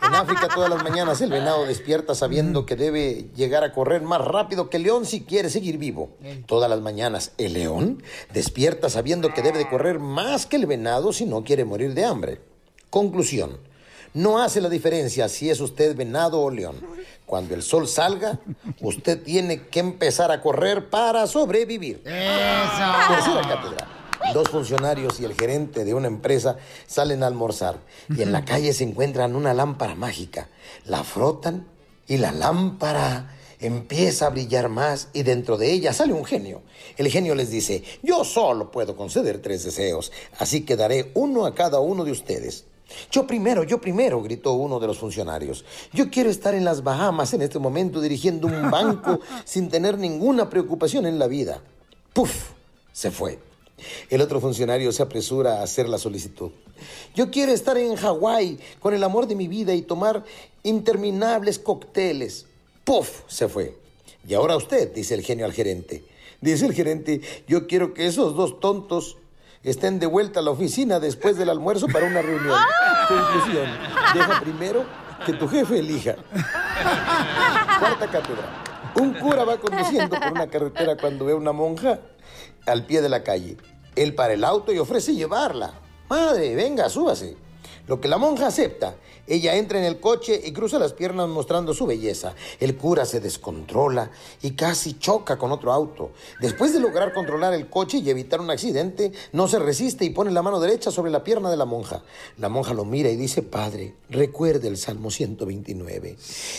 En África todas las mañanas el venado despierta sabiendo que debe llegar a correr más rápido que el león si quiere seguir vivo. Todas las mañanas el león despierta sabiendo que debe de correr más que el venado si no quiere morir de hambre. Conclusión. No hace la diferencia si es usted venado o león. Cuando el sol salga, usted tiene que empezar a correr para sobrevivir. Tercera cátedra. Dos funcionarios y el gerente de una empresa salen a almorzar y en la calle se encuentran una lámpara mágica. La frotan y la lámpara empieza a brillar más y dentro de ella sale un genio. El genio les dice, yo solo puedo conceder tres deseos, así que daré uno a cada uno de ustedes. Yo primero, yo primero, gritó uno de los funcionarios. Yo quiero estar en las Bahamas en este momento dirigiendo un banco sin tener ninguna preocupación en la vida. ¡Puf! Se fue. El otro funcionario se apresura a hacer la solicitud. Yo quiero estar en Hawái con el amor de mi vida y tomar interminables cócteles. ¡Puf! Se fue. Y ahora usted, dice el genio al gerente. Dice el gerente, yo quiero que esos dos tontos estén de vuelta a la oficina después del almuerzo para una reunión. Conclusión, deja primero que tu jefe elija. Cuarta cátedra. Un cura va conduciendo por una carretera cuando ve a una monja al pie de la calle. Él para el auto y ofrece llevarla. Madre, venga, súbase. Lo que la monja acepta. Ella entra en el coche y cruza las piernas mostrando su belleza. El cura se descontrola y casi choca con otro auto. Después de lograr controlar el coche y evitar un accidente, no se resiste y pone la mano derecha sobre la pierna de la monja. La monja lo mira y dice, Padre, recuerde el Salmo 129.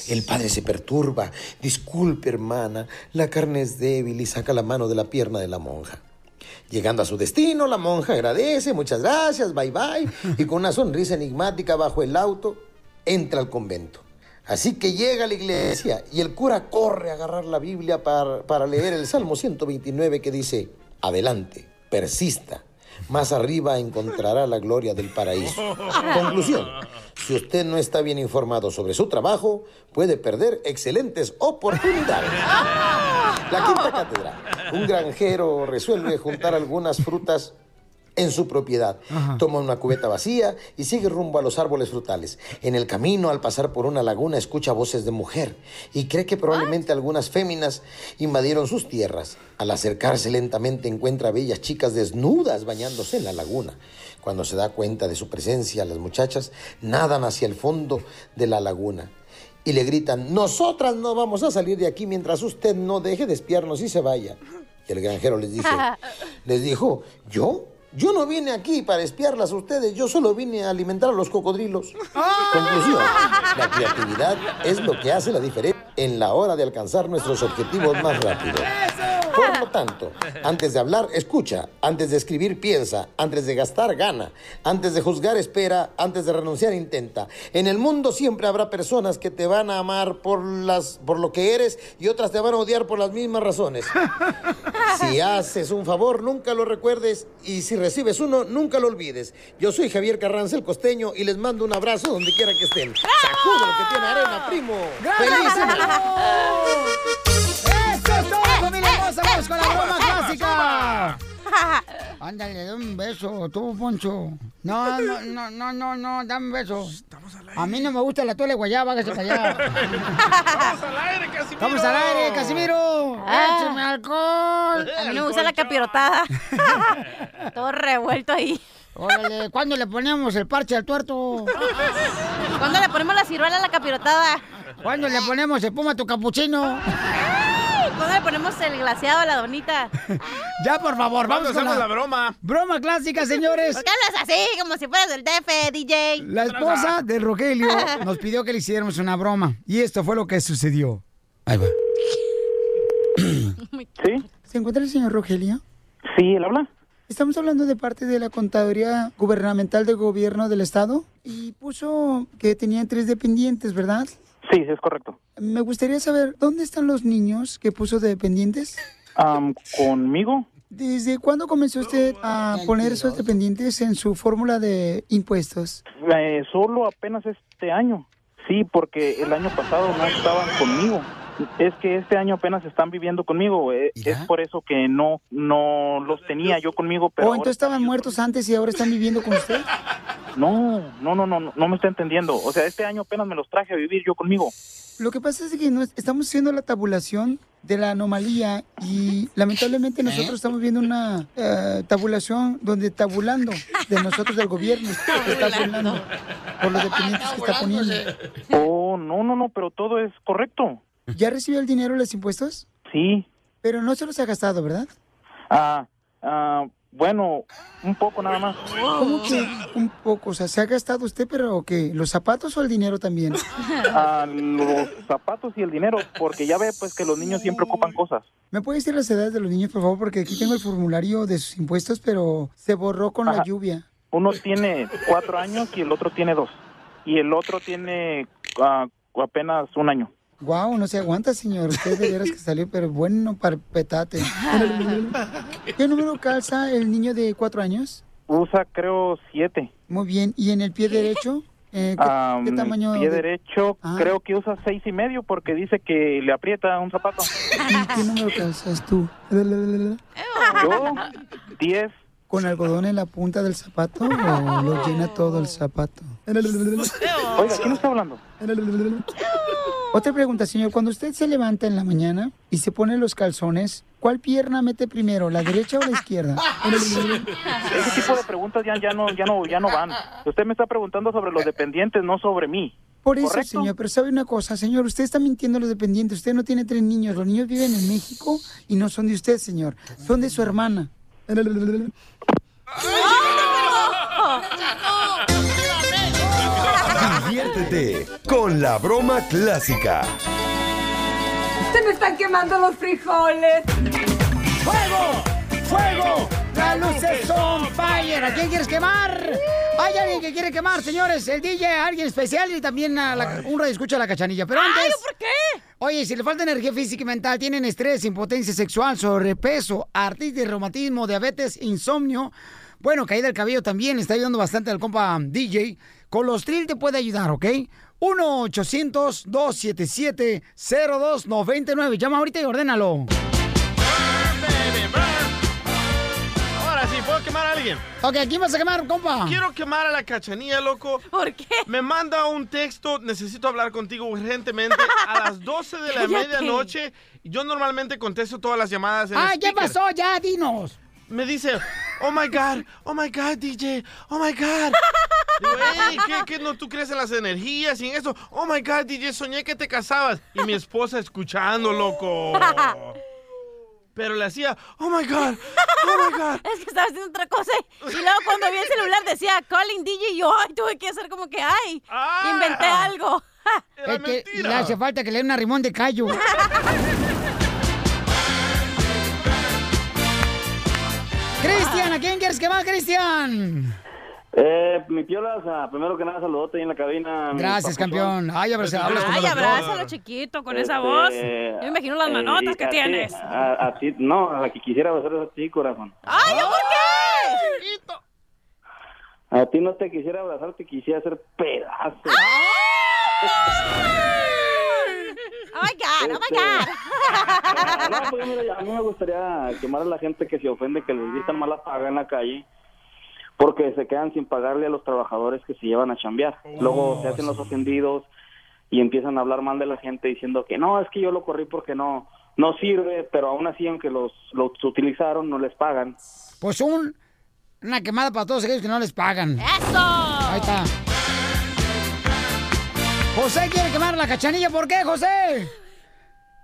El padre se perturba. Disculpe, hermana, la carne es débil y saca la mano de la pierna de la monja. Llegando a su destino, la monja agradece, muchas gracias, bye bye, y con una sonrisa enigmática bajo el auto, entra al convento. Así que llega a la iglesia y el cura corre a agarrar la Biblia para, para leer el Salmo 129 que dice, adelante, persista, más arriba encontrará la gloria del paraíso. Conclusión, si usted no está bien informado sobre su trabajo, puede perder excelentes oportunidades. La quinta cátedra. Un granjero resuelve juntar algunas frutas en su propiedad. Toma una cubeta vacía y sigue rumbo a los árboles frutales. En el camino, al pasar por una laguna, escucha voces de mujer y cree que probablemente algunas féminas invadieron sus tierras. Al acercarse lentamente encuentra a bellas chicas desnudas bañándose en la laguna. Cuando se da cuenta de su presencia, las muchachas nadan hacia el fondo de la laguna. Y le gritan, nosotras no vamos a salir de aquí mientras usted no deje de espiarnos y se vaya. Y el granjero les dice, les dijo, ¿yo? Yo no vine aquí para espiarlas a ustedes, yo solo vine a alimentar a los cocodrilos. Conclusión, la creatividad es lo que hace la diferencia en la hora de alcanzar nuestros objetivos más rápido. Por lo tanto, antes de hablar, escucha. Antes de escribir, piensa. Antes de gastar, gana. Antes de juzgar, espera. Antes de renunciar, intenta. En el mundo siempre habrá personas que te van a amar por, las, por lo que eres y otras te van a odiar por las mismas razones. Si haces un favor, nunca lo recuerdes y si recibes uno, nunca lo olvides. Yo soy Javier Carranza, el costeño, y les mando un abrazo donde quiera que estén. Sacudo lo que tiene arena, primo. ¡Feliz ¡Eso es todo, familia hermosa! ¡Vamos con la broma clásica! Ándale, dame un beso, tú, Poncho. No, no, no, no, no, no, dame un beso. A mí no me gusta la tole guayaba, hágase para allá. ¡Vamos al aire, Casimiro! ¡Vamos al aire, Casimiro! Ah. ¡Écheme alcohol! A mí no me gusta la capirotada. Todo revuelto ahí. Órale, ¿cuándo le ponemos el parche al tuerto? ¿Cuándo le ponemos la ciruela a la capirotada? ¿Cuándo le ponemos espuma a tu capuchino? ¿Cuándo le ponemos el glaseado a la donita? Ya, por favor, vamos ¿Cuándo con hacemos la broma? Broma clásica, señores. ¿Por qué hablas así? Como si fueras del DF, DJ. La esposa de Rogelio nos pidió que le hiciéramos una broma. Y esto fue lo que sucedió. Ahí va. ¿Sí? ¿Se encuentra el señor Rogelio? Sí, él habla. Estamos hablando de parte de la Contaduría Gubernamental del Gobierno del Estado y puso que tenían tres dependientes, ¿verdad? Sí, sí, es correcto. Me gustaría saber, ¿dónde están los niños que puso de dependientes? ¿Conmigo? ¿Desde cuándo comenzó usted a poner esos dependientes en su fórmula de impuestos? Eh, solo apenas este año. Sí, porque el año pasado no estaban conmigo. Es que este año apenas están viviendo conmigo. eh, Es por eso que no no los tenía yo conmigo, pero ¿O ahora- entonces estaban muertos antes y ahora están viviendo con usted? no, no, no, no, no, no me está entendiendo. O sea, este año apenas me los traje a vivir yo conmigo. Lo que pasa es que no es- estamos haciendo la tabulación de la anomalía y lamentablemente nosotros estamos viendo una eh, tabulación donde tabulando de nosotros del gobierno está tabulando por los dependientes que está poniendo. Oh, no, no, no, pero todo es correcto. ¿Ya recibió el dinero de los impuestos? Sí. Pero no se los ha gastado, ¿verdad? Ah, ah, bueno, un poco nada más. ¿Cómo que un poco? O sea, ¿se ha gastado usted, pero qué? ¿Los zapatos o el dinero también? Ah, los zapatos y el dinero, porque ya ve pues que los niños siempre ocupan cosas. ¿Me puede decir las edades de los niños, por favor? Porque aquí tengo el formulario de sus impuestos, pero se borró con la lluvia. Uno tiene cuatro años y el otro tiene dos. Y el otro tiene ah, apenas un año. Guau, no se aguanta, señor. Usted de veras que salió, pero bueno para petate. ¿Qué número calza el niño de cuatro años? Usa creo siete. Muy bien. ¿Y en el pie derecho? Eh, ¿qué, Ah, qué tamaño? pie de- derecho Ah. creo que usa seis y medio porque dice que le aprieta un zapato. ¿Y qué número calzas tú? Yo, diez. ¿Con algodón en la punta del zapato o lo llena todo el zapato? Oiga, ¿quién está hablando? Otra pregunta, señor. Cuando usted se levanta en la mañana y se pone los calzones, ¿cuál pierna mete primero, la derecha o la izquierda? Ese tipo de preguntas ya, ya no ya no ya no van. Usted me está preguntando sobre los dependientes, no sobre mí. Por eso, ¿Correcto? señor, pero sabe una cosa, señor, usted está mintiendo a los dependientes. Usted no tiene tres niños. Los niños viven en México y no son de usted, señor. Son de su hermana. Diviértete con la broma clásica. Se me están quemando los frijoles. ¡Fuego! ¡Fuego! ¡Las luces son fire! ¿A quién quieres quemar? Hay alguien que quiere quemar, señores. El DJ, alguien especial y también a la, un radio escucha a la cachanilla. Pero antes. ¿por qué? Oye, si le falta energía física y mental, tienen estrés, impotencia sexual, sobrepeso, artritis, reumatismo, diabetes, insomnio. Bueno, caída del cabello también está ayudando bastante al compa DJ. Colostril te puede ayudar, ¿ok? 1-800-277-0299. Llama ahorita y ordénalo. Ok, ¿a quién vas a quemar, compa? Quiero quemar a la cachanilla, loco. ¿Por qué? Me manda un texto, necesito hablar contigo urgentemente a las 12 de la medianoche. Yo normalmente contesto todas las llamadas en ¡Ay, qué pasó! Ya, dinos. Me dice, oh my God, oh my God, DJ, oh my God. Digo, hey, ¿qué, qué no tú crees en las energías y en eso? Oh my God, DJ, soñé que te casabas. Y mi esposa escuchando, loco. Pero le hacía, oh my God, oh my God. Es que estaba haciendo otra cosa. Y luego cuando vi el celular decía calling DJ y yo, ay, tuve que hacer como que, ay, inventé algo. Es que le hace falta que le dé una rimón de callo. Cristian, ¿a quién quieres que va, Cristian? Eh, mi piolas, ah, primero que nada, saludote ahí en la cabina. Gracias, campeón. Ay, abraza, hablas Ay, abrázalo, chiquito, con esa Este, voz. Yo me imagino las eh, manotas que tienes. A, a ti, no, a la que quisiera besar es a ti, corazón. ¡Ay, ¿yo por qué? A ti no te quisiera abrazar, te quisiera hacer pedazos. Oh my God, oh my God. No, pues mira, a mí me gustaría quemar a la gente que se ofende, que les dictan mala paga en la calle, porque se quedan sin pagarle a los trabajadores que se llevan a chambear. Luego se hacen los ofendidos y empiezan a hablar mal de la gente diciendo que no, es que yo lo corrí porque no no sirve, pero aún así, aunque los, los utilizaron, no les pagan. Pues un, una quemada para todos aquellos que no les pagan. ¡Eso! Ahí está. José quiere quemar la cachanilla. ¿Por qué, José?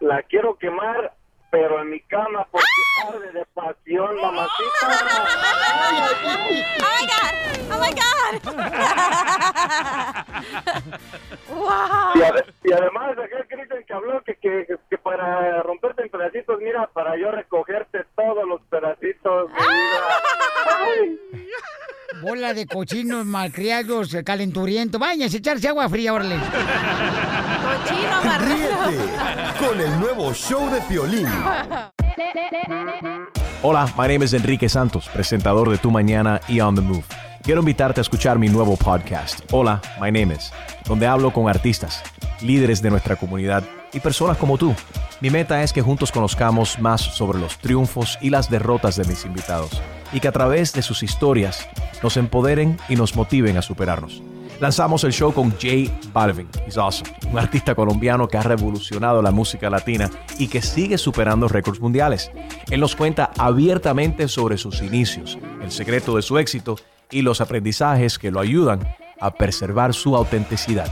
La quiero quemar, pero en mi cama porque arde de pasión, mamacita. Oh my God, oh my God. wow. Y, y además, aquel Cristian que habló que, que, que para romperte en pedacitos, mira, para yo recogerte todos los pedacitos. mi vida. Bola de cochinos malcriados, calenturiento. Váyanse a echarse agua fría, órale. Ríete con el nuevo show de Piolín. Hola, my name is Enrique Santos, presentador de Tu Mañana y On the Move. Quiero invitarte a escuchar mi nuevo podcast, Hola, my name is, donde hablo con artistas, líderes de nuestra comunidad y personas como tú. Mi meta es que juntos conozcamos más sobre los triunfos y las derrotas de mis invitados y que a través de sus historias nos empoderen y nos motiven a superarnos. Lanzamos el show con Jay Balvin, he's awesome, un artista colombiano que ha revolucionado la música latina y que sigue superando récords mundiales. Él nos cuenta abiertamente sobre sus inicios, el secreto de su éxito y los aprendizajes que lo ayudan a preservar su autenticidad.